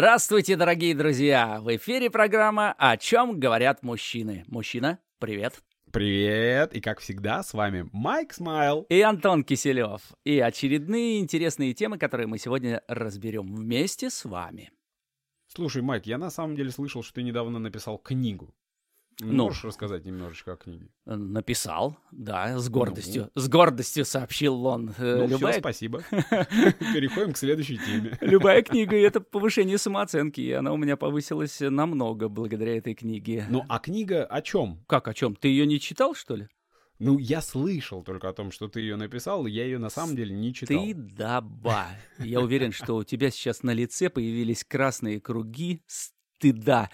Здравствуйте, дорогие друзья! В эфире программа «О чем говорят мужчины». Мужчина, привет! Привет! И как всегда, с вами Майк Смайл. И Антон Киселев. И очередные интересные темы, которые мы сегодня разберем вместе с вами. Слушай, Майк, я на самом деле слышал, что ты недавно написал книгу. Ну, Можешь рассказать немножечко о книге? Э, написал, да, с гордостью. Ну. С гордостью сообщил он. Э, ну, Любая... все, спасибо. Переходим к следующей теме. Любая книга — это повышение самооценки, и она у меня повысилась намного благодаря этой книге. Ну, а книга о чем? Как о чем? Ты ее не читал, что ли? Ну, я слышал только о том, что ты ее написал, я ее на самом деле не читал. Ты даба. Я уверен, что у тебя сейчас на лице появились красные круги стыда.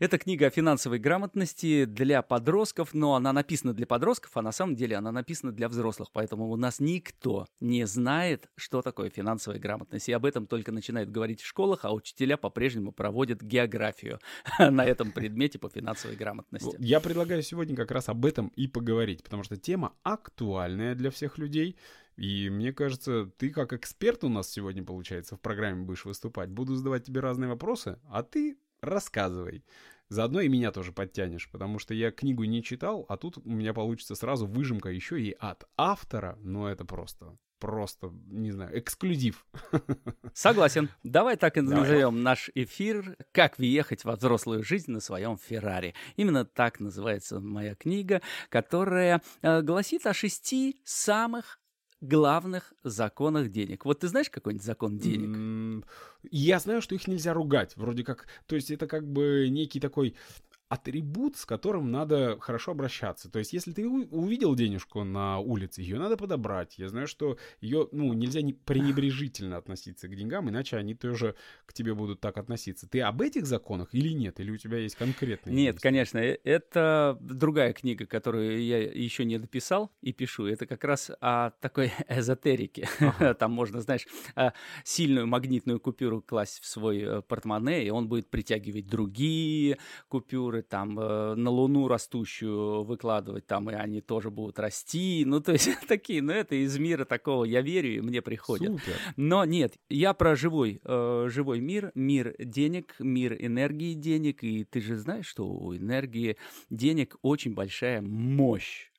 Это книга о финансовой грамотности для подростков, но она написана для подростков, а на самом деле она написана для взрослых, поэтому у нас никто не знает, что такое финансовая грамотность. И об этом только начинают говорить в школах, а учителя по-прежнему проводят географию на этом предмете по финансовой грамотности. Я предлагаю сегодня как раз об этом и поговорить, потому что тема актуальная для всех людей. И мне кажется, ты как эксперт у нас сегодня, получается, в программе будешь выступать. Буду задавать тебе разные вопросы, а ты рассказывай. Заодно и меня тоже подтянешь, потому что я книгу не читал, а тут у меня получится сразу выжимка еще и от автора, но это просто просто, не знаю, эксклюзив. Согласен. Давай так и назовем наш эфир «Как въехать во взрослую жизнь на своем Феррари». Именно так называется моя книга, которая э, гласит о шести самых главных законах денег. Вот ты знаешь какой-нибудь закон денег? Я знаю, что их нельзя ругать. Вроде как, то есть это как бы некий такой атрибут, с которым надо хорошо обращаться. То есть, если ты увидел денежку на улице, ее надо подобрать. Я знаю, что ее, ну, нельзя не пренебрежительно относиться к деньгам, иначе они тоже к тебе будут так относиться. Ты об этих законах или нет? Или у тебя есть конкретные? Нет, мысли? конечно. Э, это другая книга, которую я еще не дописал и пишу. Это как раз о такой эзотерике. Ага. Там можно, знаешь, а, сильную магнитную купюру класть в свой э, портмоне, и он будет притягивать другие купюры культуры, там, э, на Луну растущую выкладывать, там, и они тоже будут расти, ну, то есть такие, ну, это из мира такого, я верю, и мне приходят. Супер. Но нет, я про живой, э, живой мир, мир денег, мир энергии денег, и ты же знаешь, что у энергии денег очень большая мощь.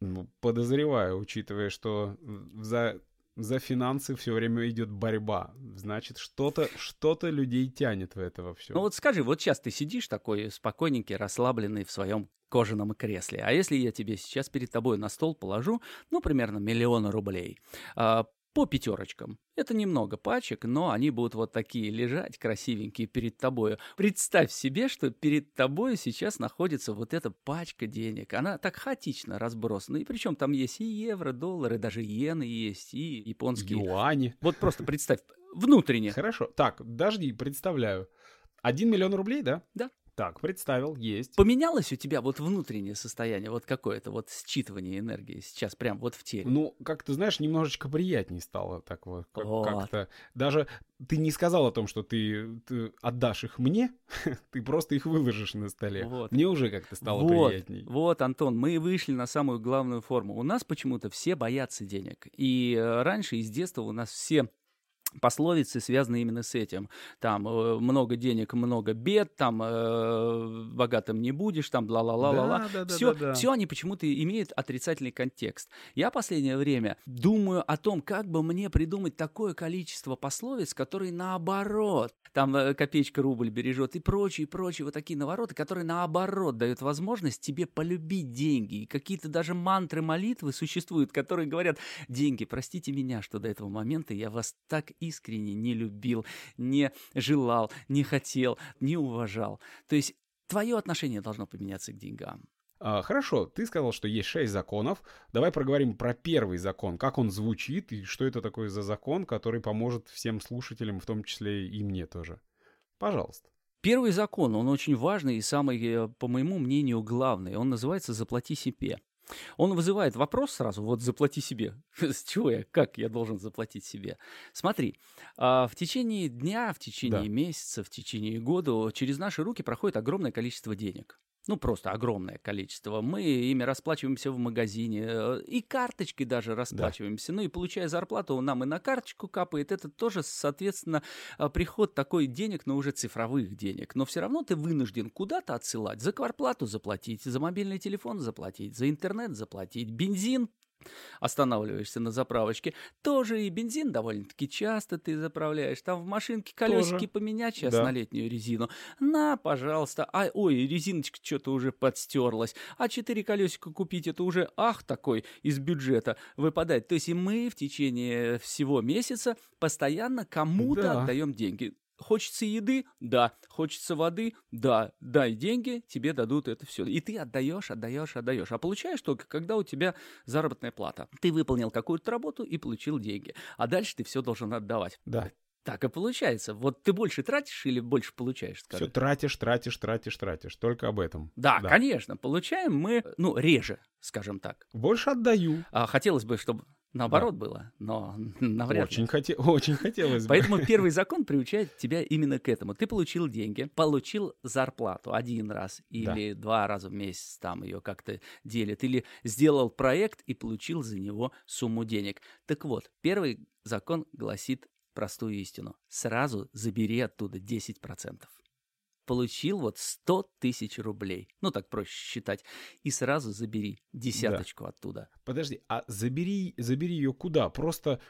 Ну, подозреваю, учитывая, что за за финансы все время идет борьба. Значит, что-то что людей тянет в это все. Ну вот скажи, вот сейчас ты сидишь такой спокойненький, расслабленный в своем кожаном кресле. А если я тебе сейчас перед тобой на стол положу, ну, примерно миллион рублей, а, по пятерочкам. Это немного пачек, но они будут вот такие лежать красивенькие перед тобой. Представь себе, что перед тобой сейчас находится вот эта пачка денег. Она так хаотично разбросана. И причем там есть и евро, доллары, даже иены есть, и японские. Юани. Вот просто представь, внутренне. Хорошо. Так, подожди, представляю. Один миллион рублей, да? Да. Так, представил, есть. Поменялось у тебя вот внутреннее состояние, вот какое-то вот считывание энергии сейчас прям вот в теле? Ну, как ты знаешь, немножечко приятнее стало так вот, как- вот. как-то. Даже ты не сказал о том, что ты, ты отдашь их мне, ты просто их выложишь на столе. Вот. Мне уже как-то стало вот, приятней. Вот, Антон, мы вышли на самую главную форму. У нас почему-то все боятся денег. И э, раньше из детства у нас все пословицы связаны именно с этим. Там э, много денег, много бед, там э, богатым не будешь, там ла-ла-ла-ла-ла. Да, да, все, да, да, все они почему-то имеют отрицательный контекст. Я последнее время думаю о том, как бы мне придумать такое количество пословиц, которые наоборот, там э, копеечка рубль бережет и прочие, и прочие вот такие навороты, которые наоборот дают возможность тебе полюбить деньги. И какие-то даже мантры молитвы существуют, которые говорят, деньги, простите меня, что до этого момента я вас так искренне не любил, не желал, не хотел, не уважал. То есть твое отношение должно поменяться к деньгам. А, хорошо, ты сказал, что есть шесть законов. Давай проговорим про первый закон, как он звучит и что это такое за закон, который поможет всем слушателям, в том числе и мне тоже. Пожалуйста. Первый закон, он очень важный и самый, э, по моему мнению, главный. Он называется «заплати себе». Он вызывает вопрос сразу, вот заплати себе. С чего я, как я должен заплатить себе? Смотри, а, в течение дня, в течение да. месяца, в течение года через наши руки проходит огромное количество денег. Ну, просто огромное количество. Мы ими расплачиваемся в магазине, э, и карточкой даже расплачиваемся. Да. Ну, и получая зарплату, нам и на карточку капает. Это тоже, соответственно, э, приход такой денег, но уже цифровых денег. Но все равно ты вынужден куда-то отсылать. За кварплату заплатить, за мобильный телефон заплатить, за интернет заплатить, бензин останавливаешься на заправочке, тоже и бензин довольно-таки часто ты заправляешь. Там в машинке колесики тоже. поменять сейчас да. на летнюю резину. На, пожалуйста. А, ой, резиночка что-то уже подстерлась. А четыре колесика купить, это уже ах такой из бюджета выпадает. То есть и мы в течение всего месяца постоянно кому-то да. отдаем деньги. Хочется еды? Да. Хочется воды? Да. Дай деньги, тебе дадут это все. И ты отдаешь, отдаешь, отдаешь. А получаешь только, когда у тебя заработная плата. Ты выполнил какую-то работу и получил деньги. А дальше ты все должен отдавать. Да. Так и получается. Вот ты больше тратишь или больше получаешь? Скажи? Все тратишь, тратишь, тратишь, тратишь. Только об этом. Да, да, конечно. Получаем мы, ну, реже, скажем так. Больше отдаю. А хотелось бы, чтобы наоборот да. было, но навряд очень ли. Хоте... Очень хотелось бы. Поэтому первый закон приучает тебя именно к этому. Ты получил деньги, получил зарплату один раз или да. два раза в месяц там ее как-то делят, или сделал проект и получил за него сумму денег. Так вот, первый закон гласит простую истину. Сразу забери оттуда 10% получил вот 100 тысяч рублей. Ну, так проще считать. И сразу забери десяточку да. оттуда. Подожди, а забери, забери ее куда? Просто...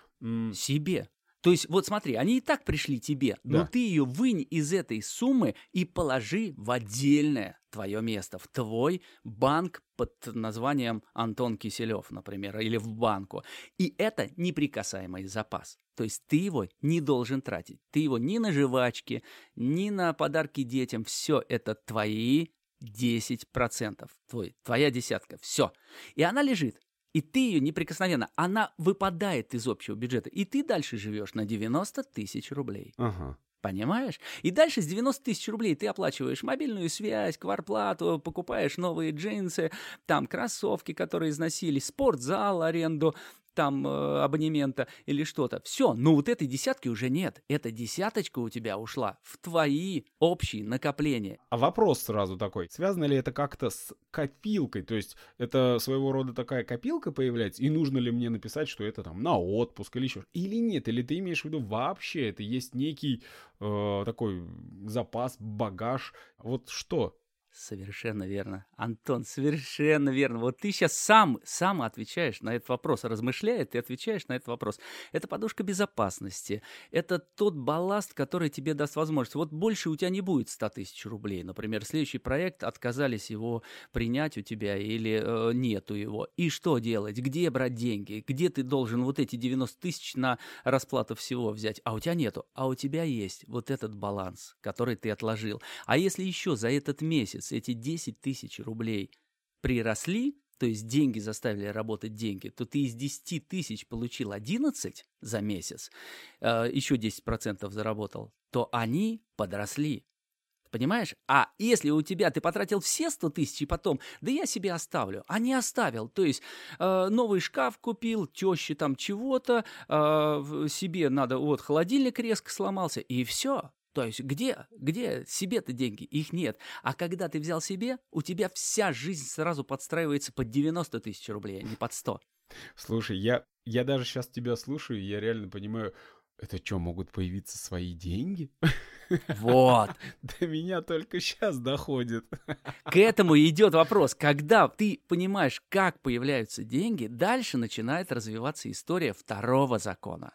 Себе. То есть, вот смотри, они и так пришли тебе, да. но ты ее вынь из этой суммы и положи в отдельное твое место, в твой банк под названием Антон Киселев, например, или в банку. И это неприкасаемый запас. То есть ты его не должен тратить. Ты его ни на жвачки, ни на подарки детям. Все это твои 10%. Твой, твоя десятка. Все. И она лежит и ты ее неприкосновенно, она выпадает из общего бюджета, и ты дальше живешь на 90 тысяч рублей. Ага. Понимаешь? И дальше с 90 тысяч рублей ты оплачиваешь мобильную связь, кварплату, покупаешь новые джинсы, там кроссовки, которые износились, спортзал, аренду, там э, абонемента или что-то. Все, но вот этой десятки уже нет. Эта десяточка у тебя ушла в твои общие накопления. А вопрос сразу такой. Связано ли это как-то с копилкой? То есть это своего рода такая копилка появляется? И нужно ли мне написать, что это там на отпуск или еще? Или нет? Или ты имеешь в виду вообще это есть некий э, такой запас, багаж? Вот что? Совершенно верно. Антон, совершенно верно. Вот ты сейчас сам, сам отвечаешь на этот вопрос, размышляя, ты отвечаешь на этот вопрос. Это подушка безопасности. Это тот балласт, который тебе даст возможность. Вот больше у тебя не будет 100 тысяч рублей. Например, следующий проект, отказались его принять у тебя или э, нету его. И что делать? Где брать деньги? Где ты должен вот эти 90 тысяч на расплату всего взять? А у тебя нету. А у тебя есть вот этот баланс, который ты отложил. А если еще за этот месяц месяц эти 10 тысяч рублей приросли, то есть деньги заставили работать деньги, то ты из 10 тысяч получил 11 за месяц, э, еще 10% заработал, то они подросли. Понимаешь? А если у тебя ты потратил все 100 тысяч и потом, да я себе оставлю, а не оставил. То есть э, новый шкаф купил, теще там чего-то, э, себе надо, вот холодильник резко сломался, и все. То есть где, где себе-то деньги? Их нет. А когда ты взял себе, у тебя вся жизнь сразу подстраивается под 90 тысяч рублей, а не под 100. Слушай, я, я даже сейчас тебя слушаю, и я реально понимаю, это что, могут появиться свои деньги? Вот. До меня только сейчас доходит. К этому идет вопрос. Когда ты понимаешь, как появляются деньги, дальше начинает развиваться история второго закона.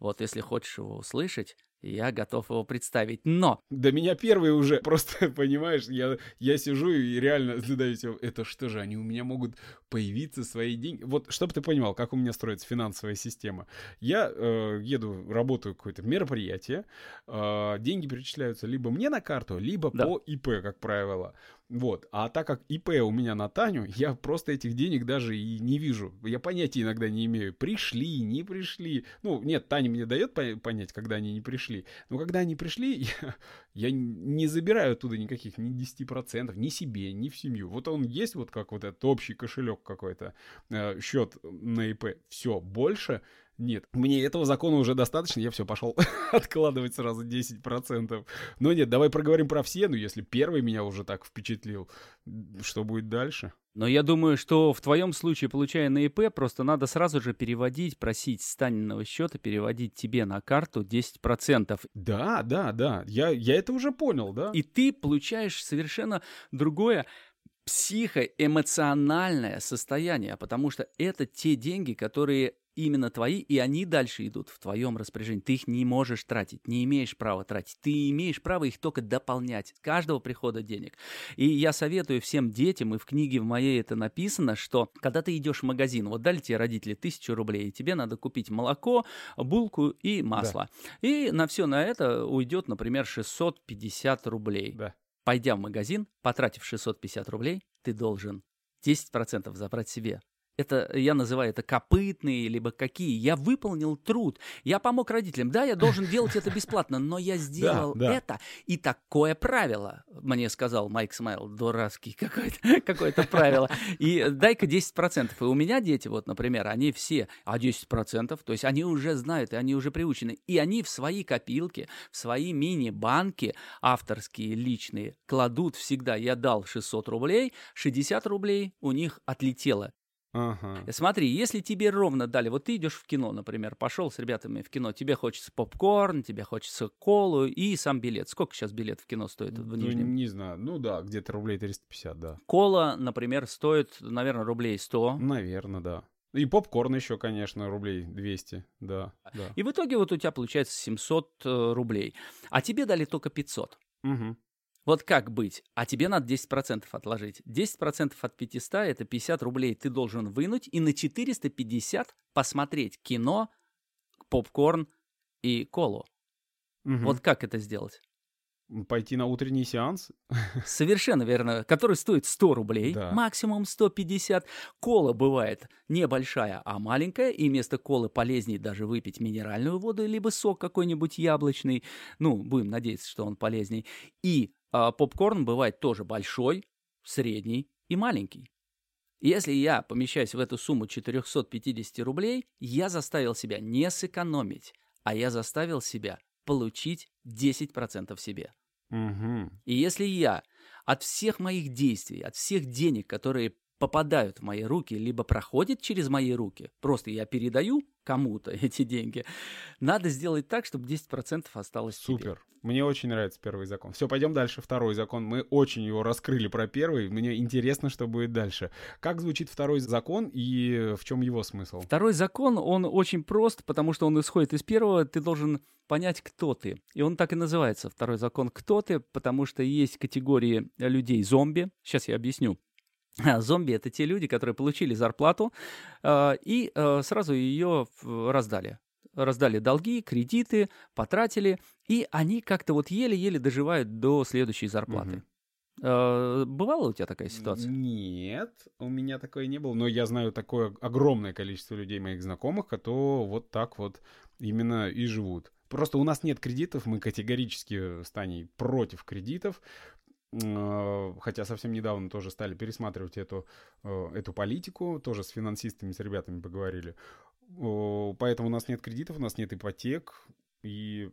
Вот если хочешь его услышать, я готов его представить, но... До меня первый уже, просто, понимаешь, я, я сижу и реально задаюсь, это что же, они у меня могут появиться свои деньги? Вот, чтобы ты понимал, как у меня строится финансовая система. Я э, еду, работаю какое-то мероприятие, э, деньги перечисляются либо мне на карту, либо да. по ИП, как правило. Вот. А так как ИП у меня на Таню, я просто этих денег даже и не вижу. Я понятия иногда не имею. Пришли, не пришли. Ну, нет, Таня мне дает понять, когда они не пришли. Но когда они пришли, я, я не забираю оттуда никаких ни 10%, ни себе, ни в семью. Вот он есть вот как вот этот общий кошелек какой-то, э, счет на ИП. Все, больше Нет, мне этого закона уже достаточно, я все пошел откладывать сразу 10%. Но нет, давай проговорим про все, ну если первый меня уже так впечатлил, что будет дальше? Но я думаю, что в твоем случае, получая на ИП, просто надо сразу же переводить, просить с Таниного счета переводить тебе на карту 10%. Да, да, да, я, я это уже понял, да. И ты получаешь совершенно другое психоэмоциональное состояние, потому что это те деньги, которые именно твои, и они дальше идут в твоем распоряжении. Ты их не можешь тратить, не имеешь права тратить. Ты имеешь право их только дополнять с каждого прихода денег. И я советую всем детям, и в книге в моей это написано, что когда ты идешь в магазин, вот дали тебе родители тысячу рублей, и тебе надо купить молоко, булку и масло. Да. И на все на это уйдет, например, 650 рублей. Да. Пойдя в магазин, потратив 650 рублей, ты должен 10% забрать себе это я называю это копытные, либо какие. Я выполнил труд. Я помог родителям. Да, я должен делать это бесплатно, но я сделал да, да. это. И такое правило, мне сказал Майк Смайл, дурацкий какое-то какое правило. И дай-ка 10%. И у меня дети, вот, например, они все, а 10%, то есть они уже знают, и они уже приучены. И они в свои копилки, в свои мини-банки авторские, личные, кладут всегда. Я дал 600 рублей, 60 рублей у них отлетело Ага. Смотри, если тебе ровно дали, вот ты идешь в кино, например, пошел с ребятами в кино, тебе хочется попкорн, тебе хочется колу и сам билет. Сколько сейчас билет в кино стоит в Нижнем? Ну, не знаю, ну да, где-то рублей 350, да. Кола, например, стоит, наверное, рублей 100. Наверное, да. И попкорн еще, конечно, рублей 200, да, да. И в итоге вот у тебя получается 700 э, рублей, а тебе дали только 500. Угу. Вот как быть? А тебе надо 10% отложить. 10% от 500 – это 50 рублей ты должен вынуть и на 450 посмотреть кино, попкорн и колу. Угу. Вот как это сделать? Пойти на утренний сеанс? Совершенно верно. Который стоит 100 рублей, да. максимум 150. Кола бывает небольшая, а маленькая. И вместо колы полезнее даже выпить минеральную воду, либо сок какой-нибудь яблочный. Ну, будем надеяться, что он полезней. И а попкорн бывает тоже большой, средний и маленький. Если я помещаюсь в эту сумму 450 рублей, я заставил себя не сэкономить, а я заставил себя получить 10% себе. Угу. И если я от всех моих действий, от всех денег, которые попадают в мои руки, либо проходят через мои руки, просто я передаю кому-то эти деньги, надо сделать так, чтобы 10% осталось Супер. тебе. Мне очень нравится первый закон. Все, пойдем дальше. Второй закон. Мы очень его раскрыли про первый. Мне интересно, что будет дальше. Как звучит второй закон и в чем его смысл? Второй закон, он очень прост, потому что он исходит из первого. Ты должен понять, кто ты. И он так и называется, второй закон «Кто ты?», потому что есть категории людей-зомби. Сейчас я объясню. Зомби это те люди, которые получили зарплату э, и э, сразу ее раздали. Раздали долги, кредиты, потратили, и они как-то вот еле-еле доживают до следующей зарплаты. Угу. Э, бывала у тебя такая ситуация? Нет, у меня такое не было. Но я знаю такое огромное количество людей, моих знакомых, которые вот так вот именно и живут. Просто у нас нет кредитов, мы категорически с Таней против кредитов. Э, хотя совсем недавно тоже стали пересматривать эту, э, эту политику, тоже с финансистами, с ребятами поговорили. Поэтому у нас нет кредитов, у нас нет ипотек, и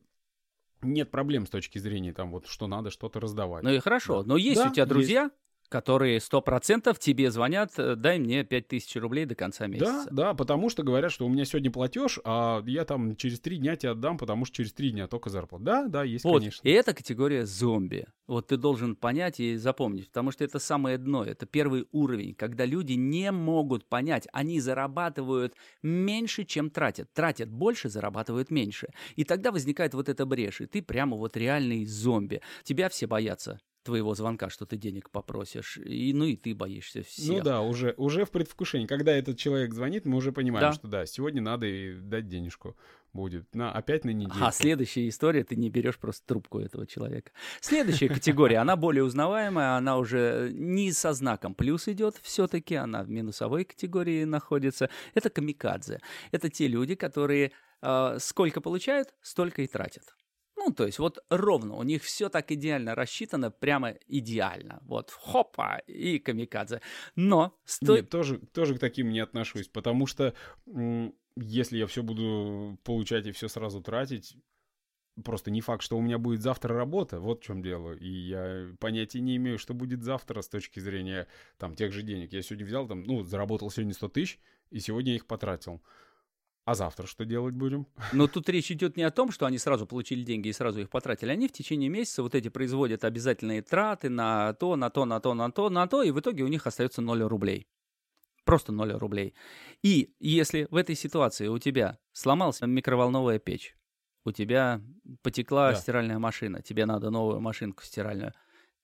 нет проблем с точки зрения там вот что надо что-то раздавать. Ну и хорошо, да. но есть да, у тебя друзья, есть которые сто процентов тебе звонят, э, дай мне 5000 рублей до конца месяца. Да, да, потому что говорят, что у меня сегодня платеж, а я там через три дня тебе отдам, потому что через три дня только зарплата. Да, да, есть, вот. конечно. И это категория зомби. Вот ты должен понять и запомнить, потому что это самое дно, это первый уровень, когда люди не могут понять, они зарабатывают меньше, чем тратят. Тратят больше, зарабатывают меньше. И тогда возникает вот эта брешь, и ты прямо вот реальный зомби. Тебя все боятся твоего звонка, что ты денег попросишь. И, ну и ты боишься всех. Ну да, уже, уже в предвкушении. Когда этот человек звонит, мы уже понимаем, да. что да, сегодня надо и дать денежку будет. На, опять на неделю. А следующая история, ты не берешь просто трубку этого человека. Следующая категория, она более узнаваемая, она уже не со знаком плюс идет все-таки, она в минусовой категории находится. Это камикадзе. Это те люди, которые э, сколько получают, столько и тратят. Ну, то есть вот ровно, у них все так идеально рассчитано, прямо идеально. Вот хопа и камикадзе. Но... Сто... Нет, тоже, тоже к таким не отношусь, потому что если я все буду получать и все сразу тратить, просто не факт, что у меня будет завтра работа, вот в чем дело. И я понятия не имею, что будет завтра с точки зрения там тех же денег. Я сегодня взял там, ну, заработал сегодня 100 тысяч, и сегодня их потратил. А завтра что делать будем? Но тут речь идет не о том, что они сразу получили деньги и сразу их потратили. Они в течение месяца вот эти производят обязательные траты на то, на то, на то, на то, на то, и в итоге у них остается 0 рублей. Просто 0 рублей. И если в этой ситуации у тебя сломалась микроволновая печь, у тебя потекла да. стиральная машина, тебе надо новую машинку стиральную,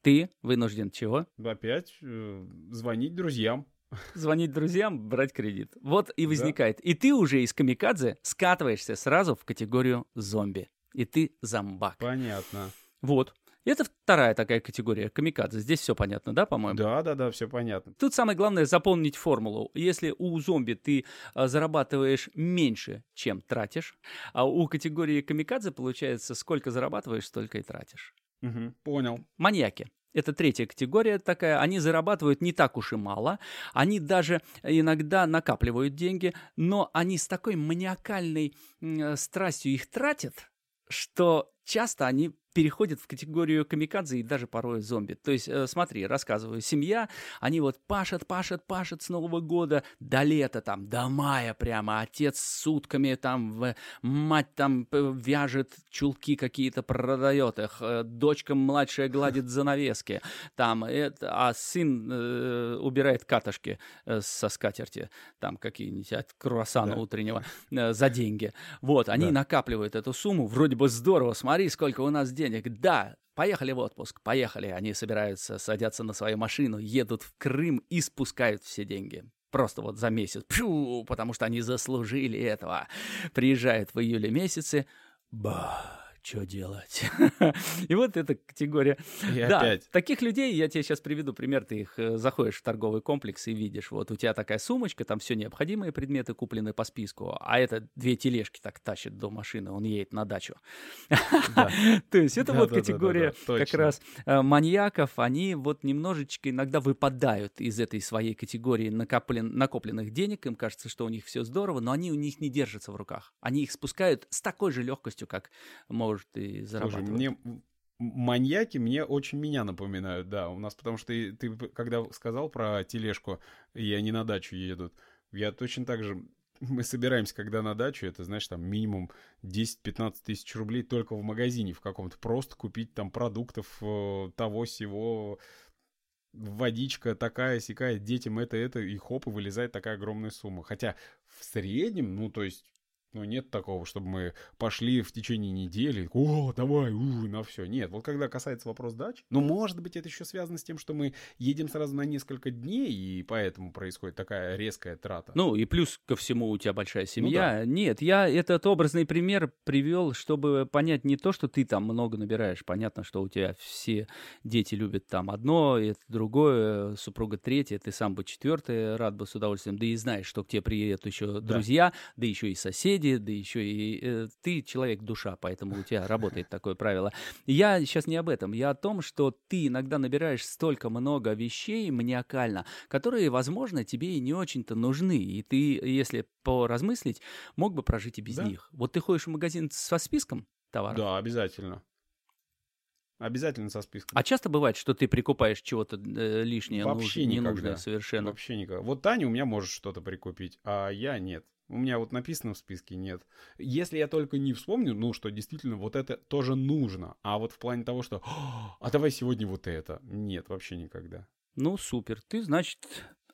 ты вынужден чего? Опять э, звонить друзьям. Звонить друзьям, брать кредит. Вот и возникает. Да. И ты уже из камикадзе скатываешься сразу в категорию зомби. И ты зомбак. Понятно. Вот. Это вторая такая категория, камикадзе. Здесь все понятно, да, по-моему? Да, да, да, все понятно. Тут самое главное запомнить формулу. Если у зомби ты а, зарабатываешь меньше, чем тратишь, а у категории камикадзе получается, сколько зарабатываешь, столько и тратишь. Угу, понял. Маньяки. Это третья категория такая. Они зарабатывают не так уж и мало. Они даже иногда накапливают деньги, но они с такой маниакальной э, страстью их тратят, что часто они переходят в категорию камикадзе и даже порой зомби. То есть, э, смотри, рассказываю, семья, они вот пашут, пашут, пашут с Нового года до лета, там, до мая прямо, отец сутками там, мать там вяжет чулки какие-то, продает их, э, дочка младшая гладит занавески, там, это, а сын э, убирает катышки э, со скатерти, там, какие-нибудь от круассана да. утреннего, э, за деньги. Вот, они да. накапливают эту сумму, вроде бы здорово, смотри, сколько у нас денег. Да, поехали в отпуск, поехали. Они собираются, садятся на свою машину, едут в Крым и спускают все деньги. Просто вот за месяц. Пшу, потому что они заслужили этого. Приезжают в июле месяце. Ба что делать? и вот эта категория. И да, опять. таких людей, я тебе сейчас приведу пример, ты их э, заходишь в торговый комплекс и видишь, вот у тебя такая сумочка, там все необходимые предметы куплены по списку, а это две тележки так тащит до машины, он едет на дачу. То есть это вот категория как раз э, маньяков, они вот немножечко иногда выпадают из этой своей категории накопленных денег, им кажется, что у них все здорово, но они у них не держатся в руках. Они их спускают с такой же легкостью, как может и зарабатывать. Слушай, мне маньяки мне очень меня напоминают, да. У нас, потому что ты, ты когда сказал про тележку, и они на дачу едут, я точно так же мы собираемся, когда на дачу, это, знаешь, там минимум 10-15 тысяч рублей только в магазине в каком-то. Просто купить там продуктов э, того всего, водичка такая сякая, детям это, это, и хоп, и вылезает такая огромная сумма. Хотя в среднем, ну, то есть ну, нет такого, чтобы мы пошли в течение недели, о, давай, у, на все. Нет, вот когда касается вопрос дач, ну, может быть, это еще связано с тем, что мы едем сразу на несколько дней, и поэтому происходит такая резкая трата. Ну, и плюс ко всему у тебя большая семья. Ну, да. Нет, я этот образный пример привел, чтобы понять не то, что ты там много набираешь. Понятно, что у тебя все дети любят там одно, это другое, супруга третье, ты сам бы четвертое, рад бы с удовольствием. Да и знаешь, что к тебе приедут еще друзья, да, да еще и соседи, соседи, да еще и э, ты человек-душа, поэтому у тебя работает такое правило. Я сейчас не об этом, я о том, что ты иногда набираешь столько много вещей маниакально, которые, возможно, тебе и не очень-то нужны, и ты, если поразмыслить, мог бы прожить и без да? них. Вот ты ходишь в магазин со списком товаров? Да, обязательно. Обязательно со списком. А часто бывает, что ты прикупаешь чего-то э, лишнее, Вообще нуж... ненужное совершенно? Вообще никогда. Вот Таня у меня может что-то прикупить, а я нет. У меня вот написано в списке нет. Если я только не вспомню, ну, что действительно вот это тоже нужно. А вот в плане того, что «А давай сегодня вот это». Нет, вообще никогда. Ну, супер. Ты, значит,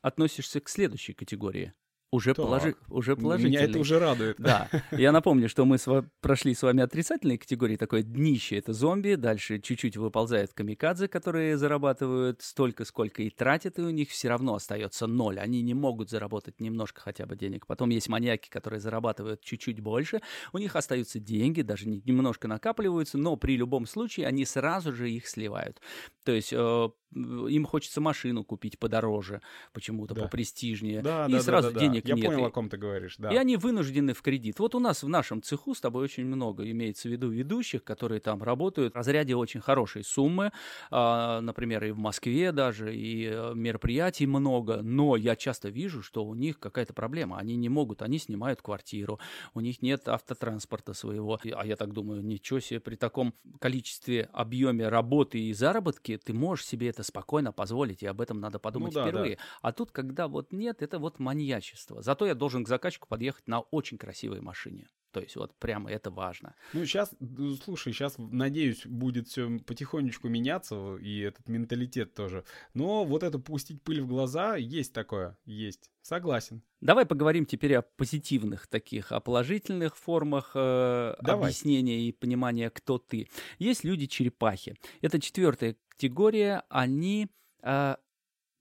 относишься к следующей категории. Уже, положи, уже положительный. Меня это уже радует. Да. Я напомню, что мы с вами прошли с вами отрицательные категории. Такое днище — это зомби. Дальше чуть-чуть выползают камикадзе, которые зарабатывают столько, сколько и тратят, и у них все равно остается ноль. Они не могут заработать немножко хотя бы денег. Потом есть маньяки, которые зарабатывают чуть-чуть больше. У них остаются деньги, даже немножко накапливаются, но при любом случае они сразу же их сливают. То есть э, им хочется машину купить подороже, почему-то да. попрестижнее, да, и да, сразу да, да, денег денег Я нет. понял, и- о ком ты говоришь, да. И они вынуждены в кредит. Вот у нас в нашем цеху с тобой очень много имеется в виду ведущих, которые там работают в разряде очень хорошей суммы, а, например, и в Москве даже, и э, мероприятий много, но я часто вижу, что у них какая-то проблема. Они не могут, они снимают квартиру, у них нет автотранспорта своего. А я так думаю, ничего себе, при таком количестве, объеме работы и заработки ты можешь себе это спокойно позволить, и об этом надо подумать да, да. впервые. А тут, когда вот нет, это вот маньячество. Зато я должен к заказчику подъехать на очень красивой машине. То есть вот прямо это важно. Ну, сейчас, слушай, сейчас, надеюсь, будет все потихонечку меняться, и этот менталитет тоже. Но вот это пустить пыль в глаза, есть такое, есть. Согласен. Давай поговорим теперь о позитивных таких, о положительных формах э, Давай. объяснения и понимания, кто ты. Есть люди-черепахи. Это четвертая категория. Они э,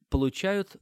получают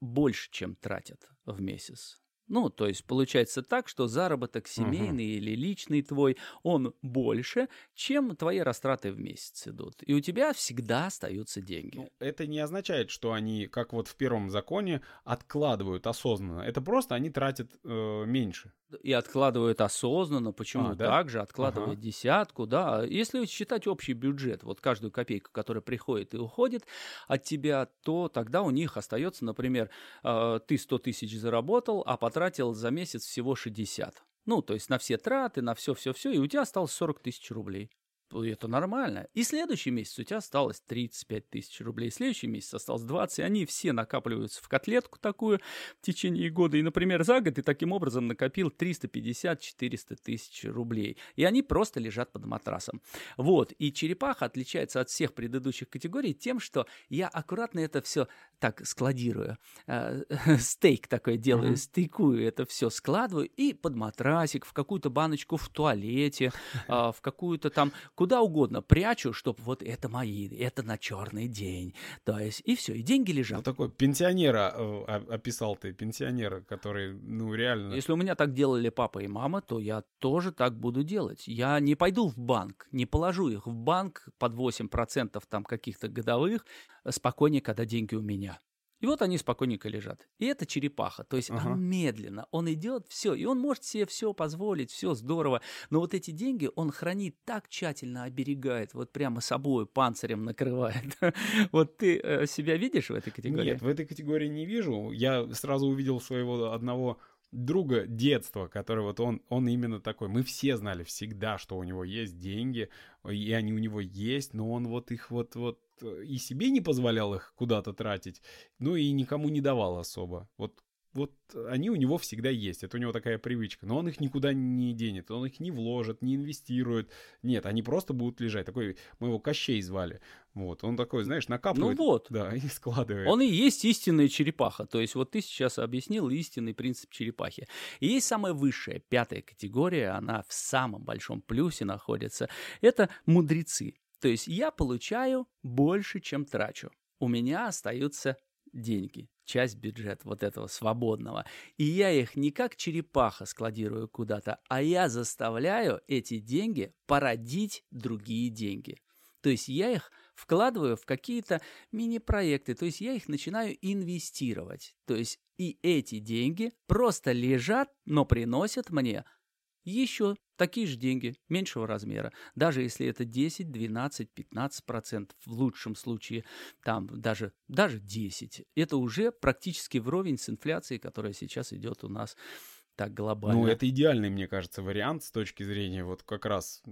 больше, чем тратят в месяц. Ну, то есть получается так, что заработок семейный или личный твой, он больше, чем твои растраты в месяц идут. И у тебя всегда остаются деньги. Ну, это не означает, что они, как вот в первом законе, откладывают осознанно. Это просто они тратят э, меньше. И откладывают осознанно, почему А, да? так же, откладывают Ага. десятку, да. Если считать общий бюджет, вот каждую копейку, которая приходит и уходит от тебя, то тогда у них остается, например, э, ты 100 тысяч заработал, а потратил за месяц всего 60. Ну, то есть на все траты, на все-все-все, и у тебя осталось 40 тысяч рублей. Это нормально. И следующий месяц у тебя осталось 35 тысяч рублей. Следующий месяц осталось 20. И они все накапливаются в котлетку такую в течение года. И, например, за год ты таким образом накопил 350-400 тысяч рублей. И они просто лежат под матрасом. Вот. И черепаха отличается от всех предыдущих категорий тем, что я аккуратно это все так складирую. Э, Стейк такой делаю, Мгм. стейкую это все, складываю и под матрасик, в какую-то баночку в туалете, а, в какую-то там, куда угодно прячу, чтобы вот это мои, это на черный день. То есть, и все, и деньги Ну, лежат. такой пенсионера э, описал ты, пенсионера, который, ну, реально... Если у меня так делали папа и мама, то я тоже так буду делать. Я не пойду в банк, не положу их в банк под 8% там каких-то годовых, э, спокойнее, когда деньги у меня. И вот они спокойненько лежат. И это черепаха. То есть Ага. он медленно, он идет, все, и он может себе все позволить, все здорово. Но вот эти деньги он хранит так тщательно, оберегает, вот прямо собой, панцирем накрывает. Вот ты э, себя видишь в этой категории? Нет, в этой категории не вижу. Я сразу увидел своего одного друга детства, который вот он, он именно такой. Мы все знали всегда, что у него есть деньги, и они у него есть, но он вот их вот, вот э, и себе не позволял их куда-то тратить, ну и никому не давал особо. Вот вот они у него всегда есть, это у него такая привычка, но он их никуда не денет, он их не вложит, не инвестирует, нет, они просто будут лежать, такой, мы его Кощей звали, вот, он такой, знаешь, Ну накапливает, вот, да, и складывает. Он и есть истинная черепаха. То есть вот ты сейчас объяснил истинный принцип черепахи. И есть самая высшая, пятая категория, она в самом большом плюсе находится. Это мудрецы. То есть я получаю больше, чем трачу. У меня остаются деньги, часть бюджета вот этого свободного. И я их не как черепаха складирую куда-то, а я заставляю эти деньги породить другие деньги. То есть я их вкладываю в какие-то мини-проекты, то есть я их начинаю инвестировать. То есть и эти деньги просто лежат, но приносят мне еще такие же деньги меньшего размера. Даже если это 10, 12, 15 процентов, в лучшем случае там даже, даже 10. Это уже практически вровень с инфляцией, которая сейчас идет у нас так глобально. Ну, это идеальный, мне кажется, вариант с точки зрения вот как раз...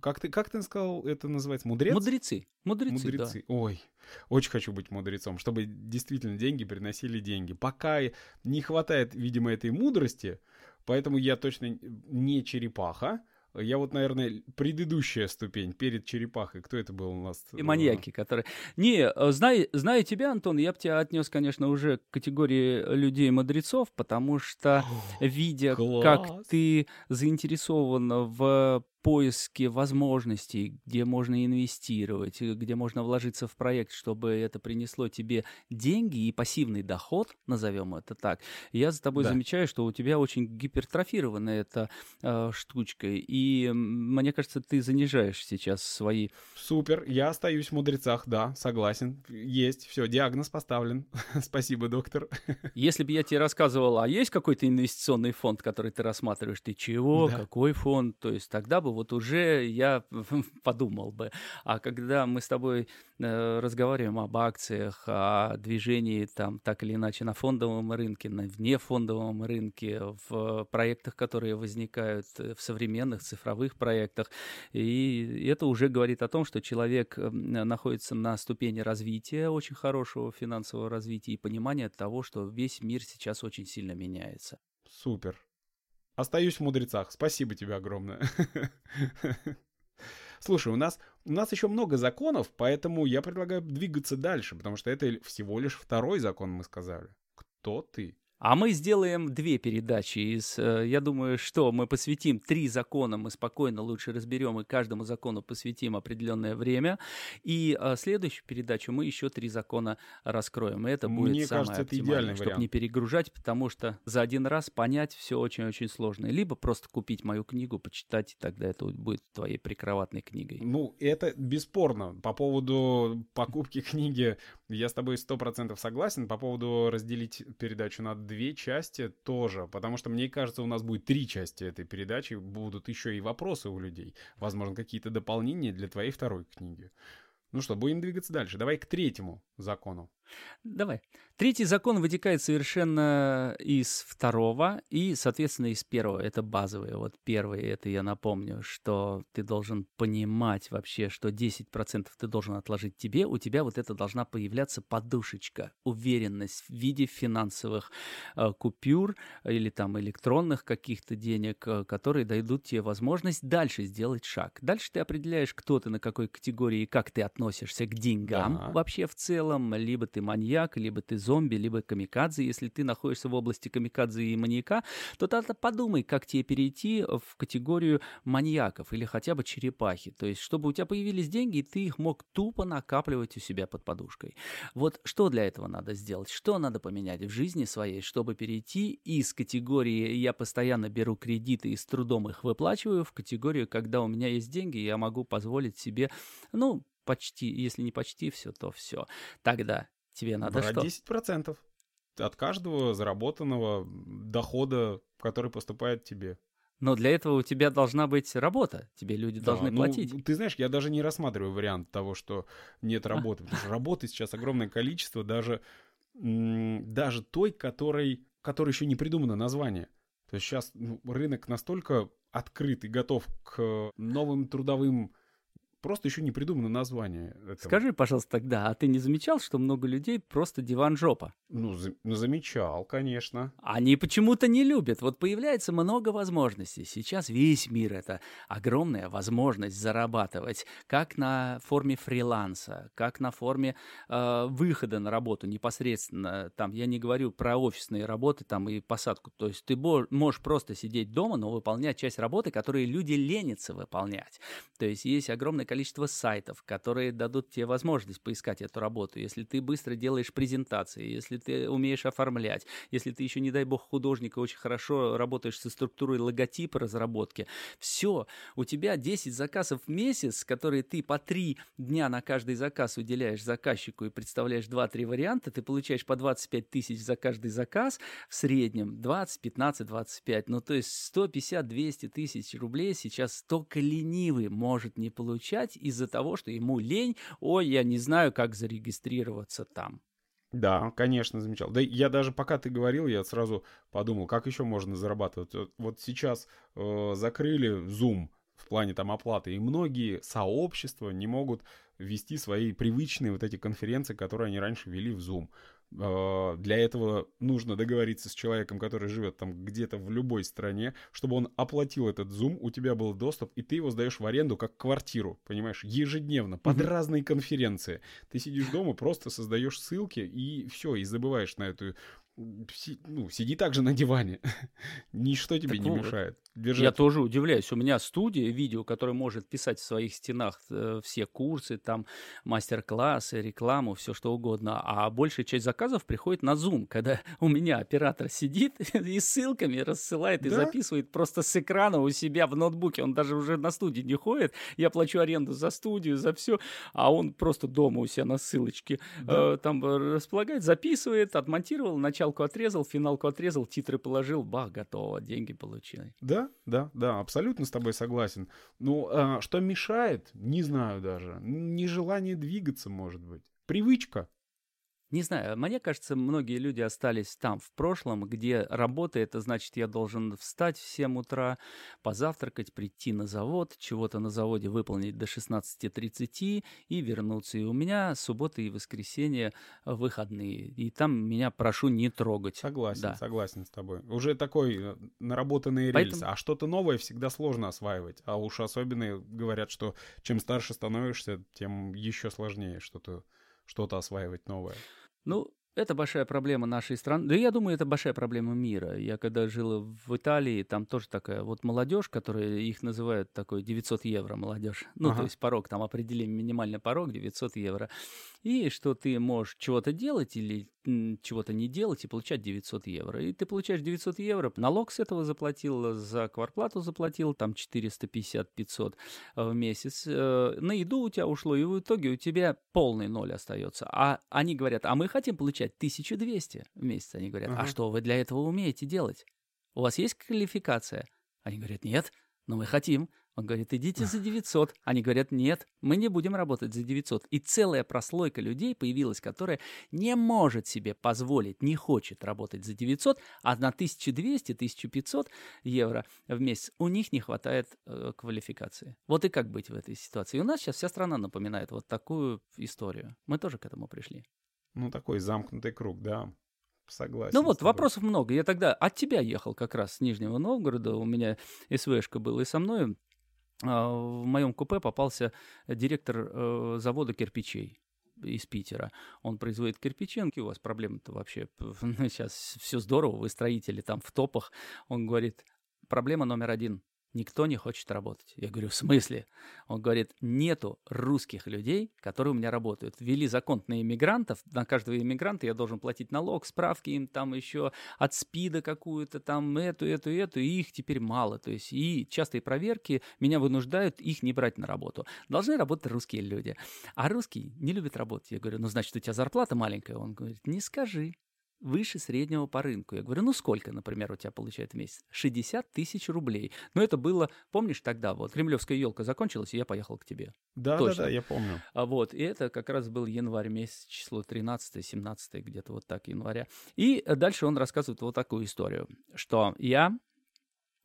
Как ты, как ты сказал, это называется? Мудрец? Мудрецы. Мудрецы, Мудрецы. Ой, очень хочу быть мудрецом, чтобы действительно деньги приносили деньги. Пока не хватает, видимо, этой мудрости, поэтому я точно не черепаха. Я вот, наверное, предыдущая ступень перед черепахой. Кто это был у нас? И маньяки, которые... Не, э, зная, зная тебя, Антон, я бы тебя отнес, конечно, уже к категории людей-мудрецов, потому что, видя, как класс. ты заинтересован в поиске возможностей, где можно инвестировать, э, где можно вложиться в проект, чтобы это принесло тебе деньги и пассивный доход, назовем это так, я за тобой да. замечаю, что у тебя очень гипертрофирована эта э, штучка, и мне кажется, ты занижаешь сейчас свои... Супер, я остаюсь в мудрецах, да, согласен, есть, все, диагноз поставлен, спасибо, доктор. Если бы я тебе рассказывал, а есть какой-то инвестиционный фонд, который ты рассматриваешь, ты чего, да. какой фонд, то есть тогда бы вот уже я подумал бы. А когда мы с тобой э, разговариваем об акциях, о движении там так или иначе на фондовом рынке, на внефондовом рынке, в проектах, которые возникают э, в современных цифровых проектах, и это уже говорит о том, что человек находится на ступени развития, очень хорошего финансового развития и понимания того, что весь мир сейчас очень сильно меняется. Супер. Остаюсь в мудрецах. Спасибо тебе огромное. Слушай, у нас, у нас еще много законов, поэтому я предлагаю двигаться дальше, потому что это всего лишь второй закон, мы сказали. Кто ты? А мы сделаем две передачи из, э, я думаю, что мы посвятим три закона, мы спокойно лучше разберем и каждому закону посвятим определенное время. И э, следующую передачу мы еще три закона раскроем. И это будет Мне самое кажется, это идеальный чтобы вариант. не перегружать, потому что за один раз понять все очень-очень сложно. Либо просто купить мою книгу, почитать, и тогда это будет твоей прикроватной книгой. Ну, это бесспорно. По поводу покупки книги я с тобой сто процентов согласен. По поводу разделить передачу на две части тоже, потому что мне кажется, у нас будет три части этой передачи, будут еще и вопросы у людей, возможно, какие-то дополнения для твоей второй книги. Ну что, будем двигаться дальше. Давай к третьему закону. Давай. Третий закон вытекает совершенно из второго и, соответственно, из первого. Это базовые. Вот первый, это я напомню, что ты должен понимать вообще, что 10% ты должен отложить тебе. У тебя вот это должна появляться подушечка, уверенность в виде финансовых э, купюр или там электронных каких-то денег, э, которые дадут тебе возможность дальше сделать шаг. Дальше ты определяешь, кто ты, на какой категории и как ты относишься к деньгам да. вообще в целом. Либо ты маньяк, либо ты зомби, либо камикадзе. Если ты находишься в области камикадзе и маньяка, то тогда подумай, как тебе перейти в категорию маньяков или хотя бы черепахи. То есть, чтобы у тебя появились деньги, и ты их мог тупо накапливать у себя под подушкой. Вот что для этого надо сделать? Что надо поменять в жизни своей, чтобы перейти из категории «я постоянно беру кредиты и с трудом их выплачиваю» в категорию «когда у меня есть деньги, я могу позволить себе, ну, почти, если не почти все, то все. Тогда Тебе надо Брать что? 10% от каждого заработанного дохода, который поступает тебе. Но для этого у тебя должна быть работа, тебе люди да, должны ну, платить. Ты знаешь, я даже не рассматриваю вариант того, что нет работы, потому что работы сейчас огромное количество, даже, даже той, которой, которой еще не придумано название. То есть сейчас ну, рынок настолько открыт и готов к новым трудовым просто еще не придумано название этого. Скажи, пожалуйста, тогда, а ты не замечал, что много людей просто диван-жопа? Ну, за, ну, замечал, конечно. Они почему-то не любят. Вот появляется много возможностей. Сейчас весь мир — это огромная возможность зарабатывать как на форме фриланса, как на форме э, выхода на работу непосредственно. Там, я не говорю про офисные работы там и посадку. То есть ты можешь просто сидеть дома, но выполнять часть работы, которые люди ленятся выполнять. То есть есть огромное количество сайтов, которые дадут тебе возможность поискать эту работу. Если ты быстро делаешь презентации, если ты умеешь оформлять, если ты еще, не дай бог, художник и очень хорошо работаешь со структурой логотипа разработки, все, у тебя 10 заказов в месяц, которые ты по 3 дня на каждый заказ уделяешь заказчику и представляешь 2-3 варианта, ты получаешь по 25 тысяч за каждый заказ в среднем, 20, 15, 25, ну то есть 150-200 тысяч рублей сейчас только ленивый может не получать, отвечать из-за того, что ему лень, ой, я не знаю, как зарегистрироваться там. Да, конечно, замечал. Да я даже пока ты говорил, я сразу подумал, как еще можно зарабатывать. Вот сейчас э, закрыли Zoom в плане там оплаты, и многие сообщества не могут вести свои привычные вот эти конференции, которые они раньше вели в Zoom. А, для этого нужно договориться с человеком, который живет там где-то в любой стране, чтобы он оплатил этот Zoom, у тебя был доступ, и ты его сдаешь в аренду как квартиру, понимаешь, ежедневно, под mm-hmm. разные конференции. Ты сидишь дома, просто создаешь ссылки, и все, и забываешь на эту си- ну, сиди также на диване. Ничто тебе Так не вот. мешает. Я Держать. тоже удивляюсь. У меня студия видео, которая может писать в своих стенах э, все курсы, там мастер-классы, рекламу, все что угодно. А большая часть заказов приходит на Zoom, когда у меня оператор сидит и ссылками рассылает и Да? записывает просто с экрана у себя в ноутбуке. Он даже уже на студии не ходит. Я плачу аренду за студию, за все, а он просто дома у себя на ссылочке Да. э, там э, располагает, записывает, отмонтировал, началку отрезал, финалку отрезал, титры положил, бах, готово, деньги получили. Да, да, да, абсолютно с тобой согласен. Ну, а, что мешает, не знаю даже. Нежелание двигаться, может быть. Привычка. Не знаю, мне кажется, многие люди остались там, в прошлом, где работа, это значит, я должен встать в 7 утра, позавтракать, прийти на завод, чего-то на заводе выполнить до 16.30 и вернуться. И у меня суббота и воскресенье выходные. И там меня прошу не трогать. Согласен, Да. согласен с тобой. Уже такой э, наработанные Поэтому- рельсы. А что-то новое всегда сложно осваивать. А уж особенно говорят, что чем старше становишься, тем еще сложнее что-то что-то осваивать новое. Ну, это большая проблема нашей страны. Да я думаю, это большая проблема мира. Я когда жил в Италии, там тоже такая вот молодежь, которая их называют такой 900 евро молодежь. Ну, Ага. то есть порог, там определим минимальный порог 900 евро. И что ты можешь чего-то делать или чего-то не делать и получать 900 евро. И ты получаешь 900 евро, налог с этого заплатил, за кварплату заплатил, там 450-500 в месяц. Э, На еду у тебя ушло, и в итоге у тебя полный ноль остается. А они говорят, а мы хотим получать 1200 в месяц. Они говорят, а что вы для этого умеете делать? У вас есть квалификация? Они говорят, нет, но мы хотим. Он говорит, идите за 900. Они говорят, нет, мы не будем работать за 900. И целая прослойка людей появилась, которая не может себе позволить, не хочет работать за 900, а на 1200-1500 евро в месяц у них не хватает э, квалификации. Вот и как быть в этой ситуации? И у нас сейчас вся страна напоминает вот такую историю. Мы тоже к этому пришли. Ну, такой замкнутый круг, да. Согласен. Ну вот, вопросов много. Я тогда от тебя ехал как раз с Нижнего Новгорода. У меня СВшка был, и со мной в моем купе попался директор э, завода кирпичей из Питера. Он производит «Какие у вас проблемы-то вообще? Сейчас все здорово, вы строители там в топах. Он говорит, проблема номер один. Никто не хочет работать. Я говорю, в смысле? Он говорит, нету русских людей, которые у меня работают. Ввели закон на иммигрантов. На каждого иммигранта я должен платить налог, справки им там еще от СПИДа какую-то, там эту, эту, эту, и их теперь мало. То есть и частые проверки меня вынуждают их не брать на работу. Должны работать русские люди. А русские не любят работать. Я говорю, ну, значит, у тебя зарплата маленькая? Он говорит, не скажи. Выше среднего по рынку. Я говорю, ну сколько, например, у тебя получает в месяц? 60 тысяч рублей. Но это было, помнишь, тогда вот кремлевская елка закончилась, и я поехал к тебе. Да, да, точно. да, я помню. А вот, и это как раз был январь месяц, число 13-17, где-то вот так января. И дальше он рассказывает вот такую историю, что я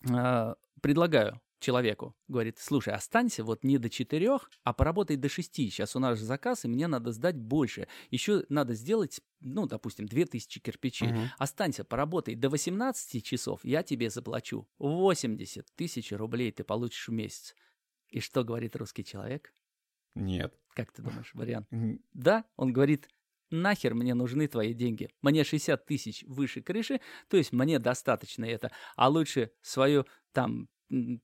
э, предлагаю человеку, говорит, слушай, останься вот не до четырех, а поработай до шести. Сейчас у нас же заказ, и мне надо сдать больше. Еще надо сделать, ну, допустим, 2000 кирпичей. Мгм. Останься, поработай до 18 часов, я тебе заплачу 80 тысяч рублей ты получишь в месяц. И что говорит русский человек? Нет. Как ты думаешь, вариант? Да, он говорит, нахер мне нужны твои деньги. Мне 60 тысяч выше крыши, то есть мне достаточно это. А лучше свою там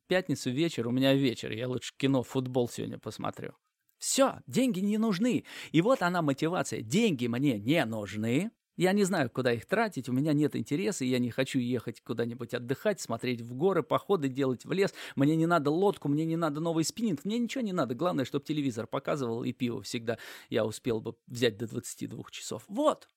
пятницу вечер, у меня вечер, я лучше кино, футбол сегодня посмотрю. Все, деньги не нужны. И вот она мотивация. Деньги мне не нужны. Я не знаю, куда их тратить, у меня нет интереса, я не хочу ехать куда-нибудь отдыхать, смотреть в горы, походы делать в лес. Мне не надо лодку, мне не надо новый спиннинг, мне ничего не надо. Главное, чтобы телевизор показывал и пиво всегда я успел бы взять до 22 часов. Вот.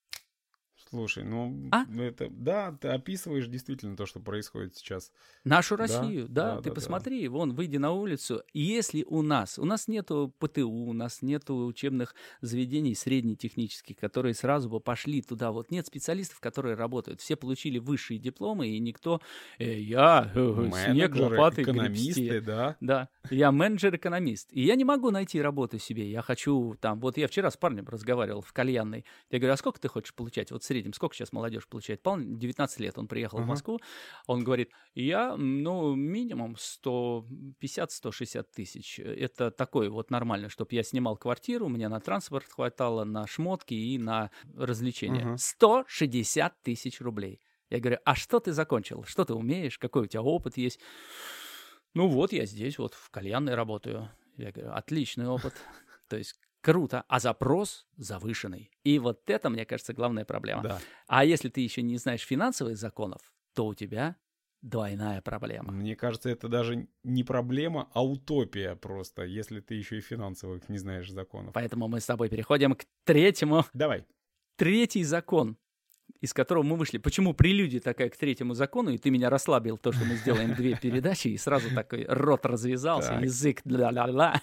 Слушай, ну, А? это, да, ты описываешь действительно то, что происходит сейчас. Нашу Да, Россию, да, да, ты да, да. посмотри, вон, выйди на улицу, если у нас, у нас нету ПТУ, у нас нету учебных заведений среднетехнических, которые сразу бы пошли туда, вот нет специалистов, которые работают, все получили высшие дипломы, и никто, э, я, э, снег, Менеджеры, лопаты, экономисты, гребсти. да. Да, я менеджер-экономист, и я не могу найти работу себе, я хочу там, вот я вчера с парнем разговаривал в кальянной, я говорю, а сколько ты хочешь получать, вот средний среднем, сколько сейчас молодежь получает? Полно, 19 лет он приехал Ага. в Москву, он говорит, я, ну, минимум 150-160 тысяч. Это такой вот нормально, чтобы я снимал квартиру, мне на транспорт хватало, на шмотки и на развлечения. Мгм. 160 тысяч рублей. Я говорю, а что ты закончил? Что ты умеешь? Какой у тебя опыт есть? Ну вот, я здесь вот в кальянной работаю. Я говорю, отличный опыт. То есть круто, а запрос завышенный. И вот это, мне кажется, главная проблема. Да. А если ты еще не знаешь финансовых законов, то у тебя двойная проблема. Мне кажется, это даже не проблема, а утопия просто, если ты еще и финансовых не знаешь законов. Поэтому мы с тобой переходим к третьему. Давай. Третий закон, из которого мы вышли. Почему прелюдия такая к третьему закону, и ты меня расслабил, то, что мы сделаем две передачи, и сразу такой рот развязался, язык ля-ля-ля.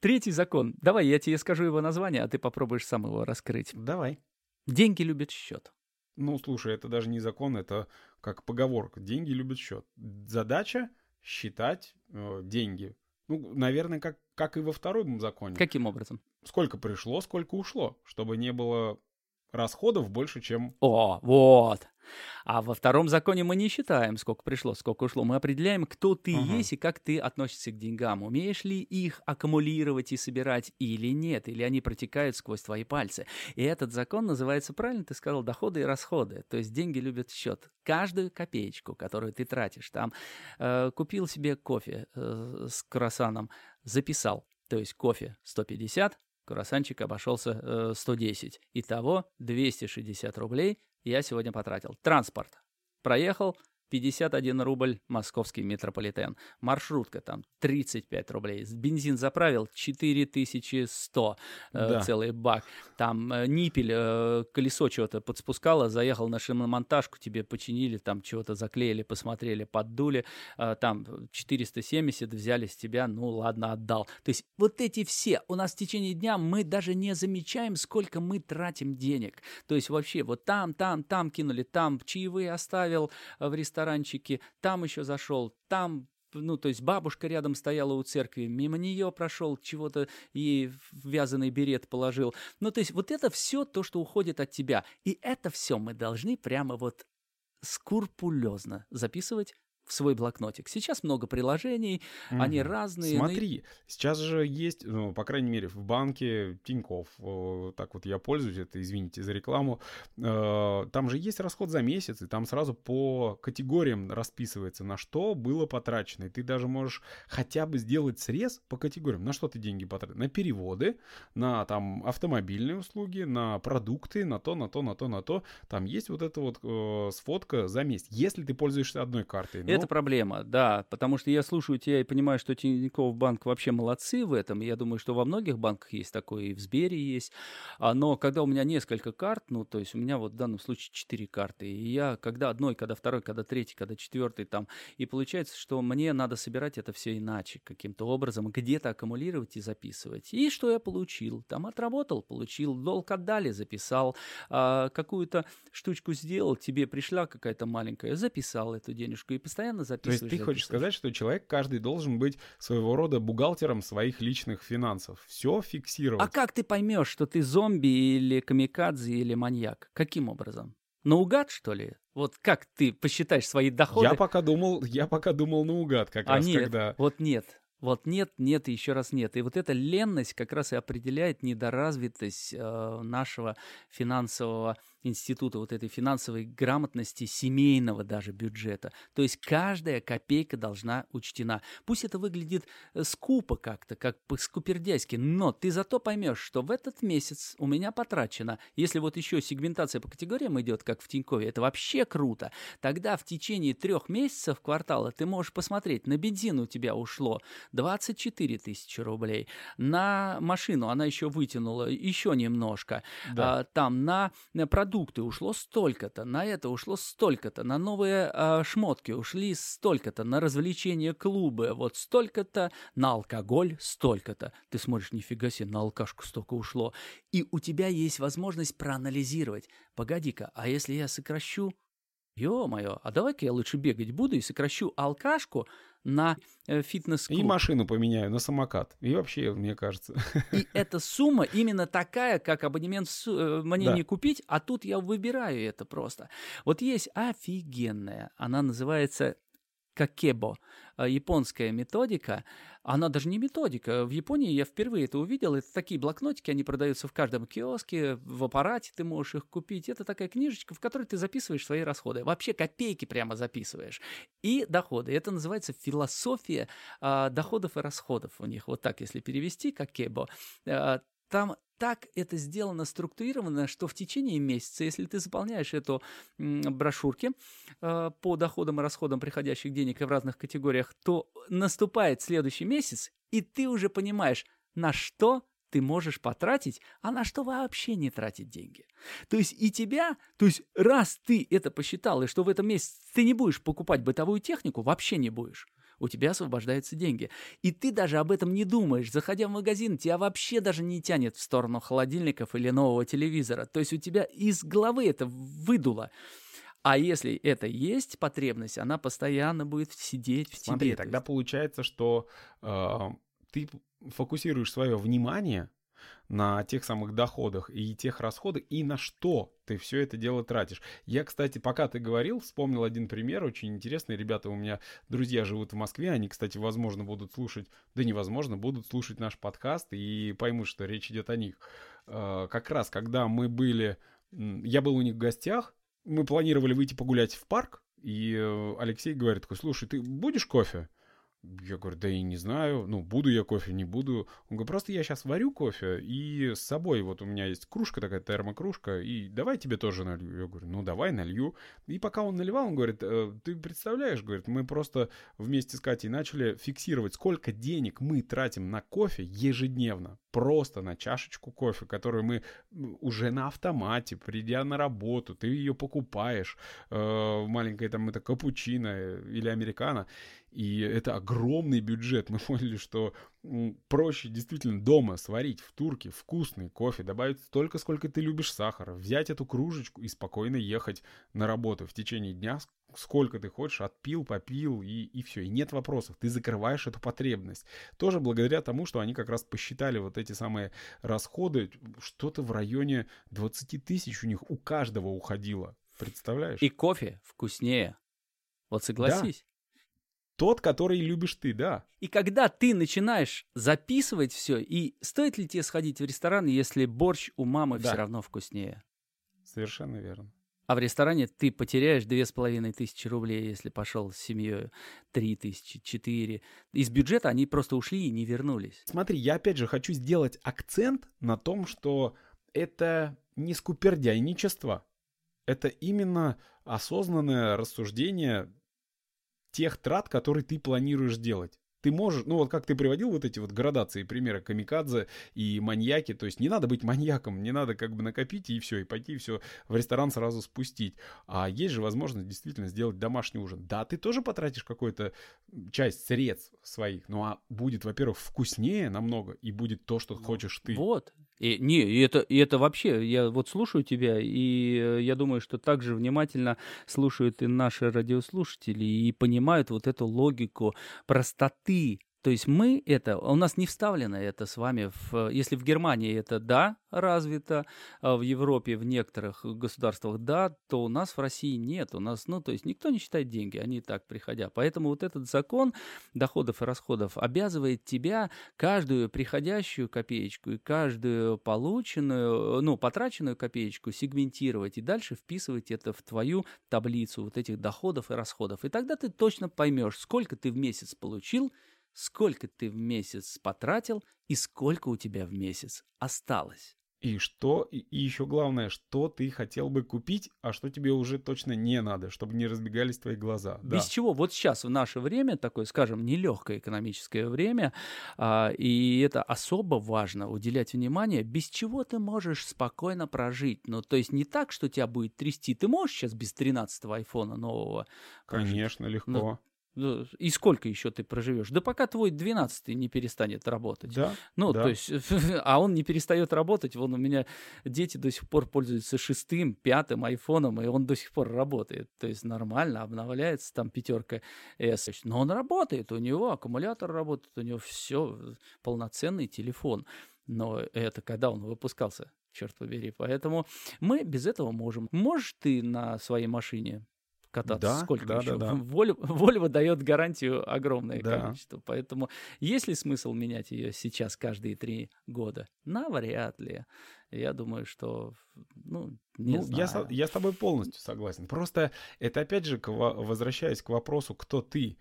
Третий закон. Давай, я тебе скажу его название, а ты попробуешь сам его раскрыть. Давай. Деньги любят счет. Ну, слушай, это даже не закон, это как поговорка. Деньги любят счет. Задача считать э, деньги. Ну, наверное, как, как и во втором законе. Каким образом? Сколько пришло, сколько ушло, чтобы не было расходов больше, чем... О, вот. А во втором законе мы не считаем, сколько пришло, сколько ушло. Мы определяем, кто ты Ага. есть и как ты относишься к деньгам. Умеешь ли их аккумулировать и собирать или нет, или они протекают сквозь твои пальцы. И этот закон называется, правильно ты сказал, доходы и расходы. То есть деньги любят счет. Каждую копеечку, которую ты тратишь, там э, купил себе кофе э, с круассаном, записал. То есть кофе 150, круассанчик обошелся э, 110. Итого 260 рублей я сегодня потратил. Транспорт. Проехал 51 рубль московский метрополитен. Маршрутка там 35 рублей. Бензин заправил 4100 э, Да. целый бак. Там э, ниппель, э, колесо чего-то подспускало, заехал на шиномонтажку, тебе починили, там чего-то заклеили, посмотрели, поддули. э, там 470 взяли с тебя, ну ладно, отдал. То есть вот эти все, у нас в течение дня мы даже не замечаем, сколько мы тратим денег. То есть вообще вот там, там, там кинули, там чаевые оставил э, в ресторанчике, там еще зашел, там ну, то есть бабушка рядом стояла у церкви, мимо нее прошел, чего-то в вязаный берет положил. Ну, то есть вот это все то, что уходит от тебя. И это все мы должны прямо вот скрупулезно записывать в свой блокнотик. Сейчас много приложений, они Мгм. разные. но Смотри, сейчас же есть, ну, по крайней мере, в банке Тиньков, так вот я пользуюсь, это, извините за рекламу, э, там же есть расход за месяц, и там сразу по категориям расписывается, на что было потрачено, и ты даже можешь хотя бы сделать срез по категориям, на что ты деньги потратил, на переводы, на там автомобильные услуги, на продукты, на то, на то, на то, на то, там есть вот эта вот э, сфотка за месяц, если ты пользуешься одной картой. ну, Это проблема, да, потому что я слушаю тебя и понимаю, что Тинькофф банк вообще молодцы в этом. Я думаю, что во многих банках есть такое, и в Сбере есть. А, Но когда у меня несколько карт, ну, то есть у меня вот в данном случае четыре карты, и я когда одной, когда второй, когда третий, когда четвертый там, и получается, что мне надо собирать это все иначе, каким-то образом, где-то аккумулировать и записывать. И что я получил? Там отработал, получил, долг отдали, записал, а, какую-то штучку сделал, тебе пришла какая-то маленькая, записал эту денежку и постоянно То есть записываешь. ты хочешь записываешь. сказать, что человек каждый должен быть своего рода бухгалтером своих личных финансов. Все фиксировать. А как ты поймешь, что ты зомби или камикадзе или маньяк? Каким образом? Наугад, что ли? Вот как ты посчитаешь свои доходы? Я пока думал, я пока думал наугад, как а раз нет, когда. вот нет. Вот нет, нет и еще раз нет. И вот эта ленность как раз и определяет недоразвитость э, нашего финансового института, вот этой финансовой грамотности семейного даже бюджета. То есть каждая копейка должна учтена. Пусть это выглядит э, скупо как-то, как по-скупердяйски, но ты зато поймешь, что в этот месяц у меня потрачено, если вот еще сегментация по категориям идет, как в Тинькове, это вообще круто, тогда в течение трех месяцев квартала ты можешь посмотреть, на бензин у тебя ушло 24 тысячи рублей, на машину она еще вытянула еще немножко, Да. а, там на, на продукты ушло столько-то, на это ушло столько-то, на новые а, шмотки ушли столько-то, на развлечения клубы вот столько-то, на алкоголь столько-то. Ты смотришь, нифига себе, на алкашку столько ушло. И у тебя есть возможность проанализировать. Погоди-ка, а если я сокращу ё-моё, а давай-ка я лучше бегать буду и сокращу алкашку на э, фитнес-клуб. И машину поменяю на самокат. И вообще, мне кажется. И эта сумма именно такая, как абонемент э, мне да. не купить, а тут я выбираю это просто. Вот есть офигенная, она называется какебо, а, японская методика, она даже не методика. В Японии я впервые это увидел. Это такие блокнотики, они продаются в каждом киоске, в аппарате ты можешь их купить. Это такая книжечка, в которой ты записываешь свои расходы. Вообще копейки прямо записываешь. И доходы. Это называется философия а, доходов и расходов у них. Вот так, если перевести, как кебо. А, там так это сделано структурировано, что в течение месяца, если ты заполняешь эту брошюрки э, по доходам и расходам приходящих денег в разных категориях, то наступает следующий месяц, и ты уже понимаешь, на что ты можешь потратить, а на что вообще не тратить деньги. То есть и тебя, то есть раз ты это посчитал, и что в этом месяце ты не будешь покупать бытовую технику, вообще не будешь, у тебя освобождаются деньги. И ты даже об этом не думаешь. Заходя в магазин, тебя вообще даже не тянет в сторону холодильников или нового телевизора. То есть у тебя из головы это выдуло. А если это есть потребность, она постоянно будет сидеть в Смотри, тебе. тогда получается, что э, ты фокусируешь свое внимание на тех самых доходах и тех расходах, и на что ты все это дело тратишь. Я, кстати, пока ты говорил, вспомнил один пример, очень интересный. Ребята, у меня друзья живут в Москве, они, кстати, возможно, будут слушать, да невозможно, будут слушать наш подкаст и поймут, что речь идет о них. А, как раз, когда мы были, я был у них в гостях, мы планировали выйти погулять в парк, и э, Алексей говорит такой, слушай, ты будешь кофе? Я говорю, да и не знаю, ну, буду я кофе, не буду. Он говорит, просто я сейчас варю кофе, и с собой вот у меня есть кружка такая, термокружка, и давай тебе тоже налью. Я говорю, ну, давай, налью. И пока он наливал, он говорит, э, ты представляешь, говорит, мы просто вместе с Катей начали фиксировать, сколько денег мы тратим на кофе ежедневно. Просто на чашечку кофе, которую мы уже на автомате, придя на работу, ты ее покупаешь, э, маленькая там это капучино или американо, и это огромный бюджет. Мы поняли, что проще действительно дома сварить в турке вкусный кофе, добавить столько, сколько ты любишь сахара, взять эту кружечку и спокойно ехать на работу в течение дня, сколько ты хочешь, отпил, попил и, и все. И нет вопросов, ты закрываешь эту потребность. Тоже благодаря тому, что они как раз посчитали вот эти самые расходы, что-то в районе 20 тысяч у них у каждого уходило. Представляешь? И кофе вкуснее. Вот согласись. Да. Тот, который любишь ты, да. И когда ты начинаешь записывать все, и стоит ли тебе сходить в ресторан, если борщ у мамы да. все равно вкуснее? Совершенно верно. А в ресторане ты потеряешь две с половиной тысячи рублей, если пошел с семьей три тысячи, четыре. Из бюджета они просто ушли и не вернулись. Смотри, я опять же хочу сделать акцент на том, что это не скупердяйничество. Это именно осознанное рассуждение тех трат, которые ты планируешь делать. Ты можешь, ну вот как ты приводил вот эти вот градации, примеры камикадзе и маньяки, то есть не надо быть маньяком, не надо как бы накопить и все, и пойти все в ресторан сразу спустить. А есть же возможность действительно сделать домашний ужин. Да, ты тоже потратишь какую-то часть средств своих, ну а будет, во-первых, вкуснее намного, и будет то, что хочешь ты. Вот, и, не, и это, и это вообще, я вот слушаю тебя, и э, я думаю, что также внимательно слушают и наши радиослушатели, и понимают вот эту логику простоты то есть мы это, у нас не вставлено это с вами, в, если в Германии это да, развито, а в Европе, в некоторых государствах да, то у нас в России нет. У нас, ну, то есть никто не считает деньги, они так приходя. Поэтому вот этот закон доходов и расходов обязывает тебя каждую приходящую копеечку и каждую полученную, ну, потраченную копеечку сегментировать и дальше вписывать это в твою таблицу вот этих доходов и расходов. И тогда ты точно поймешь, сколько ты в месяц получил, сколько ты в месяц потратил и сколько у тебя в месяц осталось. И что, и, и еще главное, что ты хотел бы купить, а что тебе уже точно не надо, чтобы не разбегались твои глаза. Без да. чего вот сейчас в наше время, такое, скажем, нелегкое экономическое время, а, и это особо важно уделять внимание, без чего ты можешь спокойно прожить. Ну, то есть не так, что тебя будет трясти. Ты можешь сейчас без 13-го айфона нового Конечно, легко. Ну, Ну, и сколько еще ты проживешь? Да пока твой 12 не перестанет работать. Да. Ну, да. то есть, а он не перестает работать. Вон у меня дети до сих пор пользуются шестым, пятым айфоном, и он до сих пор работает. То есть нормально, обновляется там пятерка S. Но он работает, у него аккумулятор работает, у него все, полноценный телефон. Но это когда он выпускался, черт побери. Поэтому мы без этого можем. Можешь ты на своей машине кататься. Да, Сколько да, еще? да, да. Volvo, Volvo дает гарантию огромное Да. количество. Поэтому есть ли смысл менять ее сейчас каждые три года? Навряд ли. Я думаю, что, ну, не Ну, знаю. я, я с тобой полностью согласен. Просто это опять же, к во- возвращаясь к вопросу, кто ты.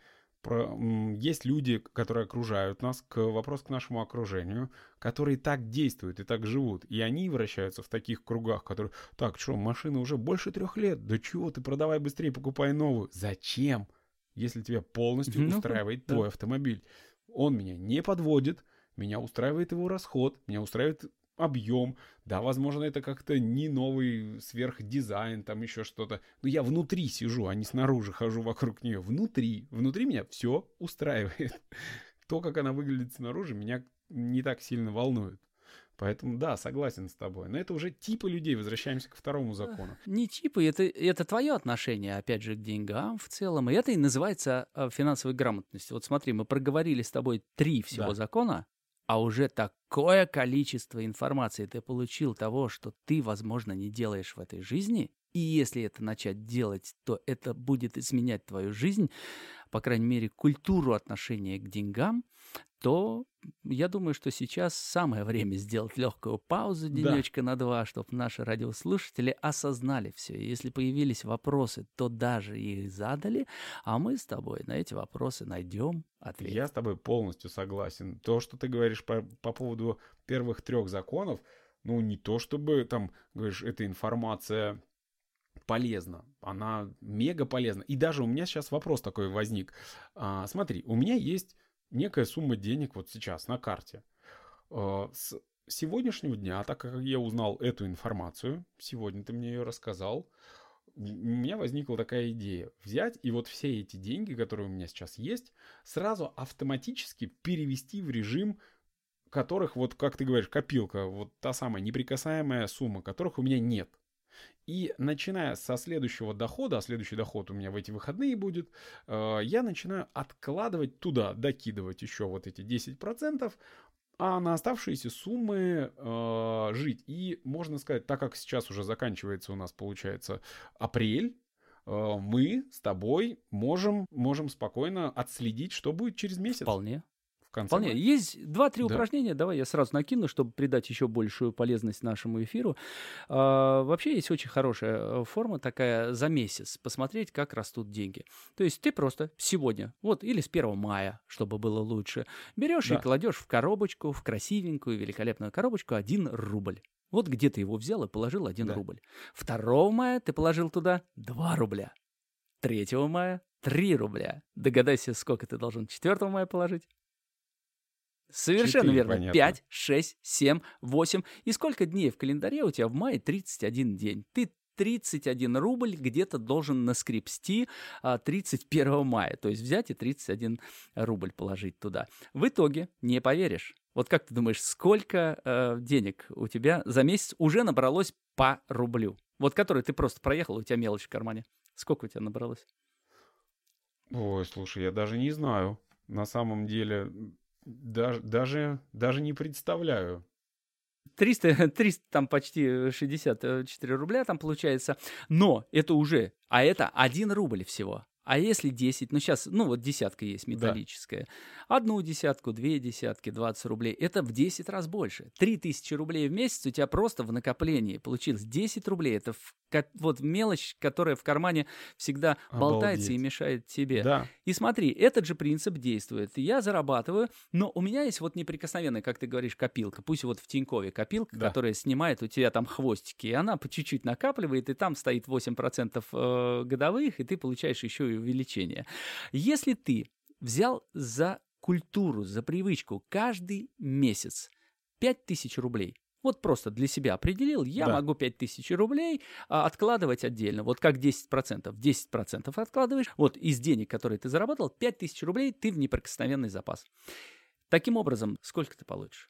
Про, есть люди, которые окружают нас, к вопросу к нашему окружению, которые так действуют и так живут. И они вращаются в таких кругах, которые, так, что, машина уже больше трех лет, да чего ты, продавай быстрее, покупай новую. Зачем? Если тебя полностью Ну, устраивает да. твой автомобиль. Он меня не подводит, меня устраивает его расход, меня устраивает объем. Да, возможно, это как-то не новый сверхдизайн, там еще что-то. Но я внутри сижу, а не снаружи хожу вокруг нее. Внутри. Внутри меня все устраивает. То, как она выглядит снаружи, меня не так сильно волнует. Поэтому да, согласен с тобой. Но это уже типы людей. Возвращаемся к второму закону. Не типы, это, это твое отношение, опять же, к деньгам в целом. И это и называется э, финансовой грамотностью. Вот смотри, мы проговорили с тобой три всего Да. закона, а уже такое количество информации ты получил того, что ты, возможно, не делаешь в этой жизни. И если это начать делать, то это будет изменять твою жизнь, по крайней мере, культуру отношения к деньгам, то я думаю, что сейчас самое время сделать легкую паузу Да. денечка на два, чтобы наши радиослушатели осознали все. И если появились вопросы, то даже их задали, а мы с тобой на эти вопросы найдем ответ. Я с тобой полностью согласен. То, что ты говоришь по, по поводу первых трех законов, ну, не то чтобы там, говоришь, эта информация полезна. Она мега полезна. И даже у меня сейчас вопрос такой возник. А, смотри, у меня есть некая сумма денег вот сейчас на карте. А, с сегодняшнего дня, так как я узнал эту информацию, сегодня ты мне ее рассказал, у меня возникла такая идея. Взять и вот все эти деньги, которые у меня сейчас есть, сразу автоматически перевести в режим которых, вот как ты говоришь, копилка, вот та самая неприкасаемая сумма, которых у меня нет. И начиная со следующего дохода, а следующий доход у меня в эти выходные будет, э, я начинаю откладывать туда, докидывать еще вот эти 10%, а на оставшиеся суммы э, жить. И можно сказать, так как сейчас уже заканчивается у нас, получается, апрель, э, мы с тобой можем, можем спокойно отследить, что будет через месяц. Вполне. В конце Вполне. мая. Есть два-три Да. упражнения. Давай я сразу накину, чтобы придать еще большую полезность нашему эфиру. А, вообще есть очень хорошая э, форма такая за месяц. Посмотреть, как растут деньги. То есть ты просто сегодня, вот или с 1 мая, чтобы было лучше, берешь Да. и кладешь в коробочку, в красивенькую, великолепную коробочку 1 рубль. Вот где ты его взял и положил 1 Да. рубль. 2 мая ты положил туда 2 рубля. 3 мая 3 рубля. Догадайся, сколько ты должен 4 мая положить? Совершенно Четыре, верно. понятно. 5, 6, 7, 8. И сколько дней в календаре у тебя в мае 31 день? Ты 31 рубль где-то должен наскребсти а, 31 мая. То есть взять и 31 рубль положить туда. В итоге, не поверишь, вот как ты думаешь, сколько э, денег у тебя за месяц уже набралось по рублю? Вот который ты просто проехал, у тебя мелочь в кармане. Сколько у тебя набралось? Ой, слушай, я даже не знаю. На самом деле, даже, даже, даже не представляю. 300, 300, там почти 64 рубля там получается. Но это уже, а это 1 рубль всего. А если 10, ну сейчас, ну вот десятка есть металлическая. Одну десятку, две десятки, 20 рублей. Это в 10 раз больше. 3000 рублей в месяц у тебя просто в накоплении получилось. 10 рублей. Это в вот мелочь, которая в кармане всегда болтается и Обалдеть. мешает тебе. Да, И смотри, этот же принцип действует. Я зарабатываю, но у меня есть вот неприкосновенная, как ты говоришь, копилка. Пусть вот в Тинькове копилка, Да. которая снимает у тебя там хвостики, и она по чуть-чуть накапливает, и там стоит 8% э, годовых, и ты получаешь еще и увеличение. Если ты взял за культуру, за привычку каждый месяц 5000 рублей Вот просто для себя определил, я Да. могу 5000 рублей а, откладывать отдельно. Вот как 10%. 10% откладываешь. Вот из денег, которые ты заработал, 5000 рублей ты в неприкосновенный запас. Таким образом, сколько ты получишь?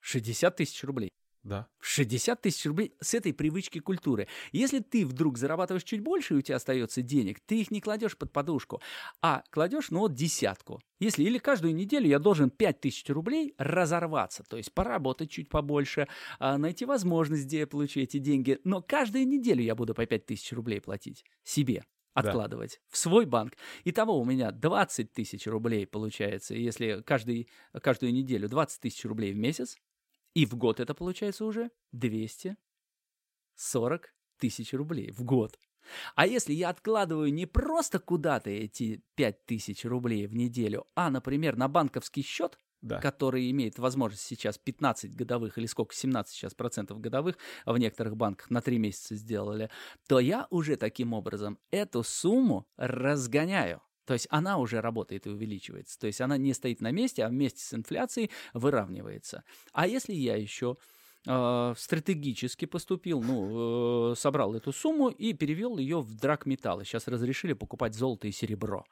60 тысяч рублей. Да. 60 тысяч рублей с этой привычки культуры. Если ты вдруг зарабатываешь чуть больше, и у тебя остается денег, ты их не кладешь под подушку, а кладешь, ну вот, десятку. Если или каждую неделю я должен 5 тысяч рублей разорваться, то есть поработать чуть побольше, а, найти возможность, где я получу эти деньги, но каждую неделю я буду по 5 тысяч рублей платить себе откладывать в свой банк. Итого у меня 20 тысяч рублей получается, если каждый, каждую неделю 20 тысяч рублей в месяц, и в год это получается уже 240 тысяч рублей в год. А если я откладываю не просто куда-то эти 5 тысяч рублей в неделю, а, например, на банковский счет, Да. который имеет возможность сейчас 15 годовых или сколько, 17 сейчас процентов годовых в некоторых банках на 3 месяца сделали, то я уже таким образом эту сумму разгоняю. То есть она уже работает и увеличивается. То есть она не стоит на месте, а вместе с инфляцией выравнивается. А если я еще э, стратегически поступил, ну, э, собрал эту сумму и перевел ее в драгметаллы. Сейчас разрешили покупать золото и серебро.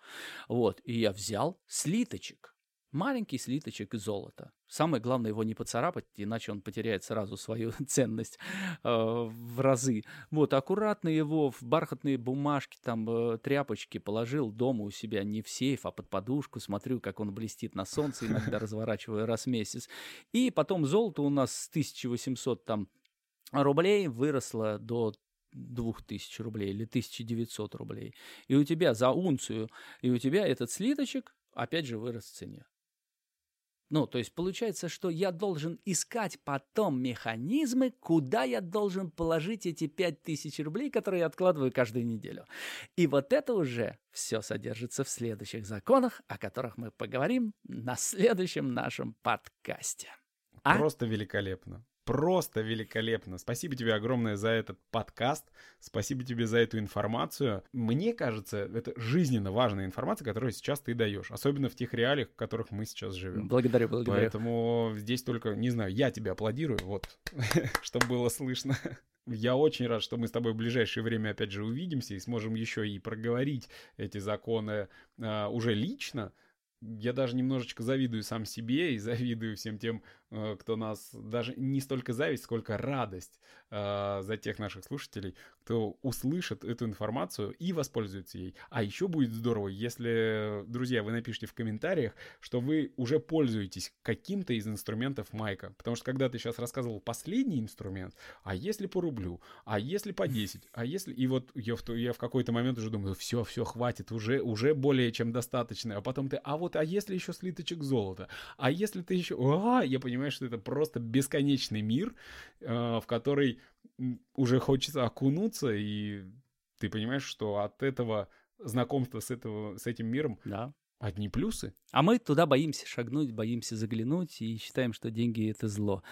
Вот, и я взял слиточек. Маленький слиточек золота. Самое главное его не поцарапать, иначе он потеряет сразу свою ценность э, в разы. Вот, аккуратно его в бархатные бумажки, там, э, тряпочки положил дома у себя не в сейф, а под подушку. Смотрю, как он блестит на солнце, иногда разворачиваю раз в месяц. И потом золото у нас с 1800 там рублей выросло до 2000 рублей или 1900 рублей. И у тебя за унцию, и у тебя этот слиточек опять же вырос в цене. Ну, то есть получается, что я должен искать потом механизмы, куда я должен положить эти 5000 рублей, которые я откладываю каждую неделю. И вот это уже все содержится в следующих законах, о которых мы поговорим на следующем нашем подкасте. А? Просто великолепно. Просто великолепно. Спасибо тебе огромное за этот подкаст. Спасибо тебе за эту информацию. Мне кажется, это жизненно важная информация, которую сейчас ты даешь. Особенно в тех реалиях, в которых мы сейчас живем. Благодарю, благодарю. Поэтому здесь только, не знаю, я тебя аплодирую, вот, чтобы было слышно. Я очень рад, что мы с тобой в ближайшее время опять же увидимся и сможем еще и проговорить эти законы а, уже лично. Я даже немножечко завидую сам себе и завидую всем тем, э, кто нас даже не столько зависть, сколько радость э, за тех наших слушателей, кто услышит эту информацию и воспользуется ей. А еще будет здорово, если, друзья, вы напишите в комментариях, что вы уже пользуетесь каким-то из инструментов Майка. Потому что когда ты сейчас рассказывал последний инструмент, а если по рублю, а если по 10, а если... И вот я в, я в какой-то момент уже думаю, все, все, хватит, уже, уже более чем достаточно. А потом ты, а вот, а если еще слиточек золота? А если ты еще... А, я понимаю, что это просто бесконечный мир, э, в который уже хочется окунуться, и ты понимаешь, что от этого знакомства с, этого, с этим миром Да. Одни плюсы. А мы туда боимся шагнуть, боимся заглянуть и считаем, что деньги это зло.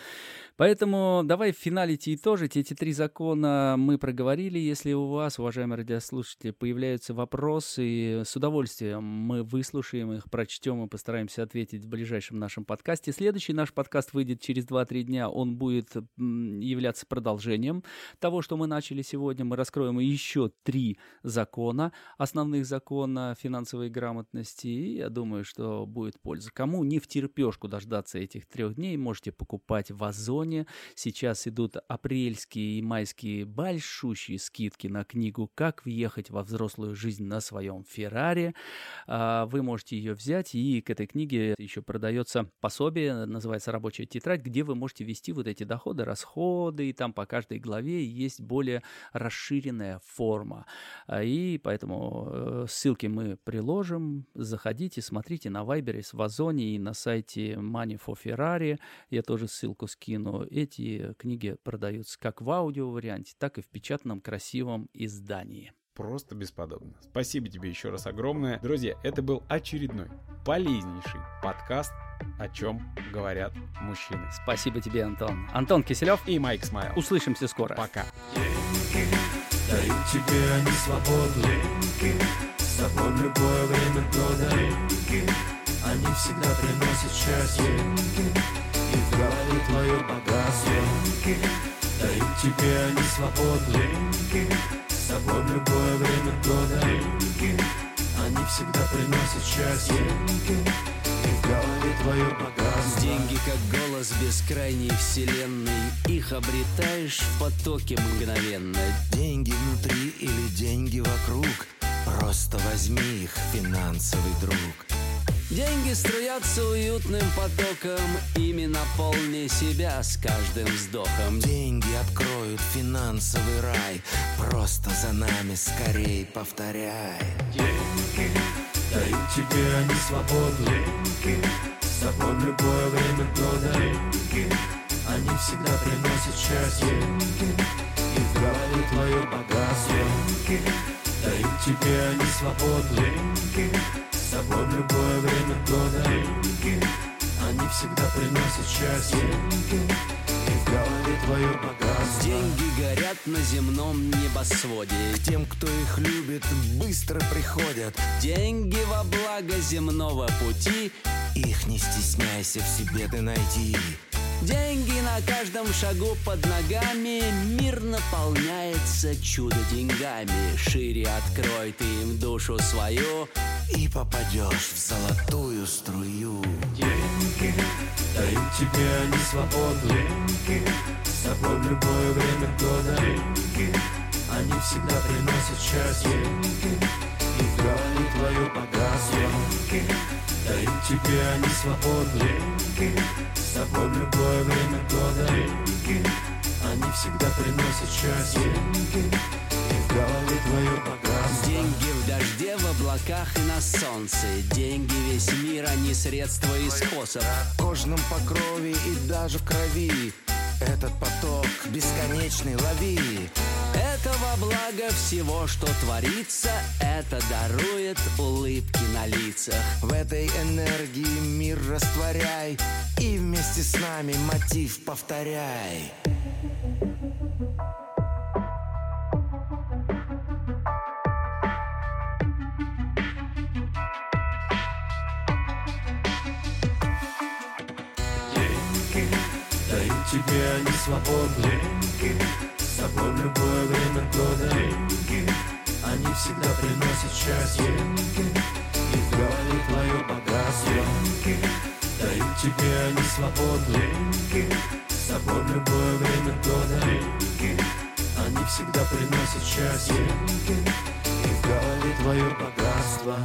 Поэтому давай финалить и итожить. Эти три закона мы проговорили. Если у вас, уважаемые радиослушатели, появляются вопросы, с удовольствием мы выслушаем их, прочтем и постараемся ответить в ближайшем нашем подкасте. Следующий наш подкаст выйдет через 2-3 дня. Он будет являться продолжением того, что мы начали сегодня. Мы раскроем еще три закона, основных закона финансовой грамотности. Я думаю, что будет польза. Кому не втерпешку дождаться этих трех дней, можете покупать в Озоне. Сейчас идут апрельские и майские большущие скидки на книгу «Как въехать во взрослую жизнь на своем Феррари». А, Вы можете ее взять, и к этой книге еще продается пособие, называется «Рабочая тетрадь», где вы можете вести вот эти доходы, расходы, и там по каждой главе есть более расширенная форма. А, И поэтому э, ссылки мы приложим. Заходите, смотрите на Вайбере, в Озоне и на сайте Money for Ferrari. Я тоже ссылку скину. Эти книги продаются как в аудио-варианте, так и в печатном красивом издании. Просто бесподобно. Спасибо тебе еще раз огромное. Друзья, это был очередной полезнейший подкаст «О чем говорят мужчины». Спасибо тебе, Антон. Антон Киселев. И Майк Смайл. Услышимся скоро. Пока. Дают тебе они свободу С тобой в любое время года. Они всегда приносят счастье. И в голове твою богатство. Деньги дают тебе они свободу Деньги с собой в любое время года. Деньги они всегда приносят счастье. Деньги и в голове твое богатство. Деньги как голос бескрайней вселенной. Их обретаешь в потоке мгновенно Деньги внутри или деньги вокруг Просто возьми их, финансовый друг. Деньги струятся уютным потоком Ими наполни себя с каждым вздохом. Деньги откроют финансовый рай Просто за нами скорей повторяй. Деньги дают тебе они свободу. Деньги с собой в любое время года. Деньги они всегда приносят счастье. Деньги и в голове твое богатство. Деньги дают тебе они свободу. Деньги. С собой в любое время года. Деньги. Они всегда приносят счастье. Деньги. И в голове твое богатство. Деньги горят на земном небосводе. К тем, кто их любит, быстро приходят. Деньги во благо земного пути. Их не стесняйся в себе ты найти Деньги на каждом шагу под ногами Мир наполняется чудо деньгами. Шире открой ты им душу свою И попадешь в золотую струю. Деньги дают тебе они свободу. Деньги с собой в любое время года. Деньги они всегда приносят счастье. Деньги и твое богатство. Деньги дают тебе они свободу Деньги. С собой в любое время года. Деньги. Они всегда приносят счастье. Деньги. И в голове твое богатство. Деньги в дожде, в облаках и на солнце. Деньги весь мир, а не средство и способ. В кожном покрове и даже в крови Этот поток бесконечный лови. Это во благо всего, что творится Это дарует улыбки на лицах. В этой энергии мир растворяй И вместе с нами мотив повторяй. Деньги тебе они свободу Деньги с собой в любое время года. Деньги они всегда приносят счастье. Деньги и в голове твое богатство. Деньги дают тебе они свободу Деньги с собой в любое время года. Деньги они всегда приносят счастье. Деньги и в голове твое богатство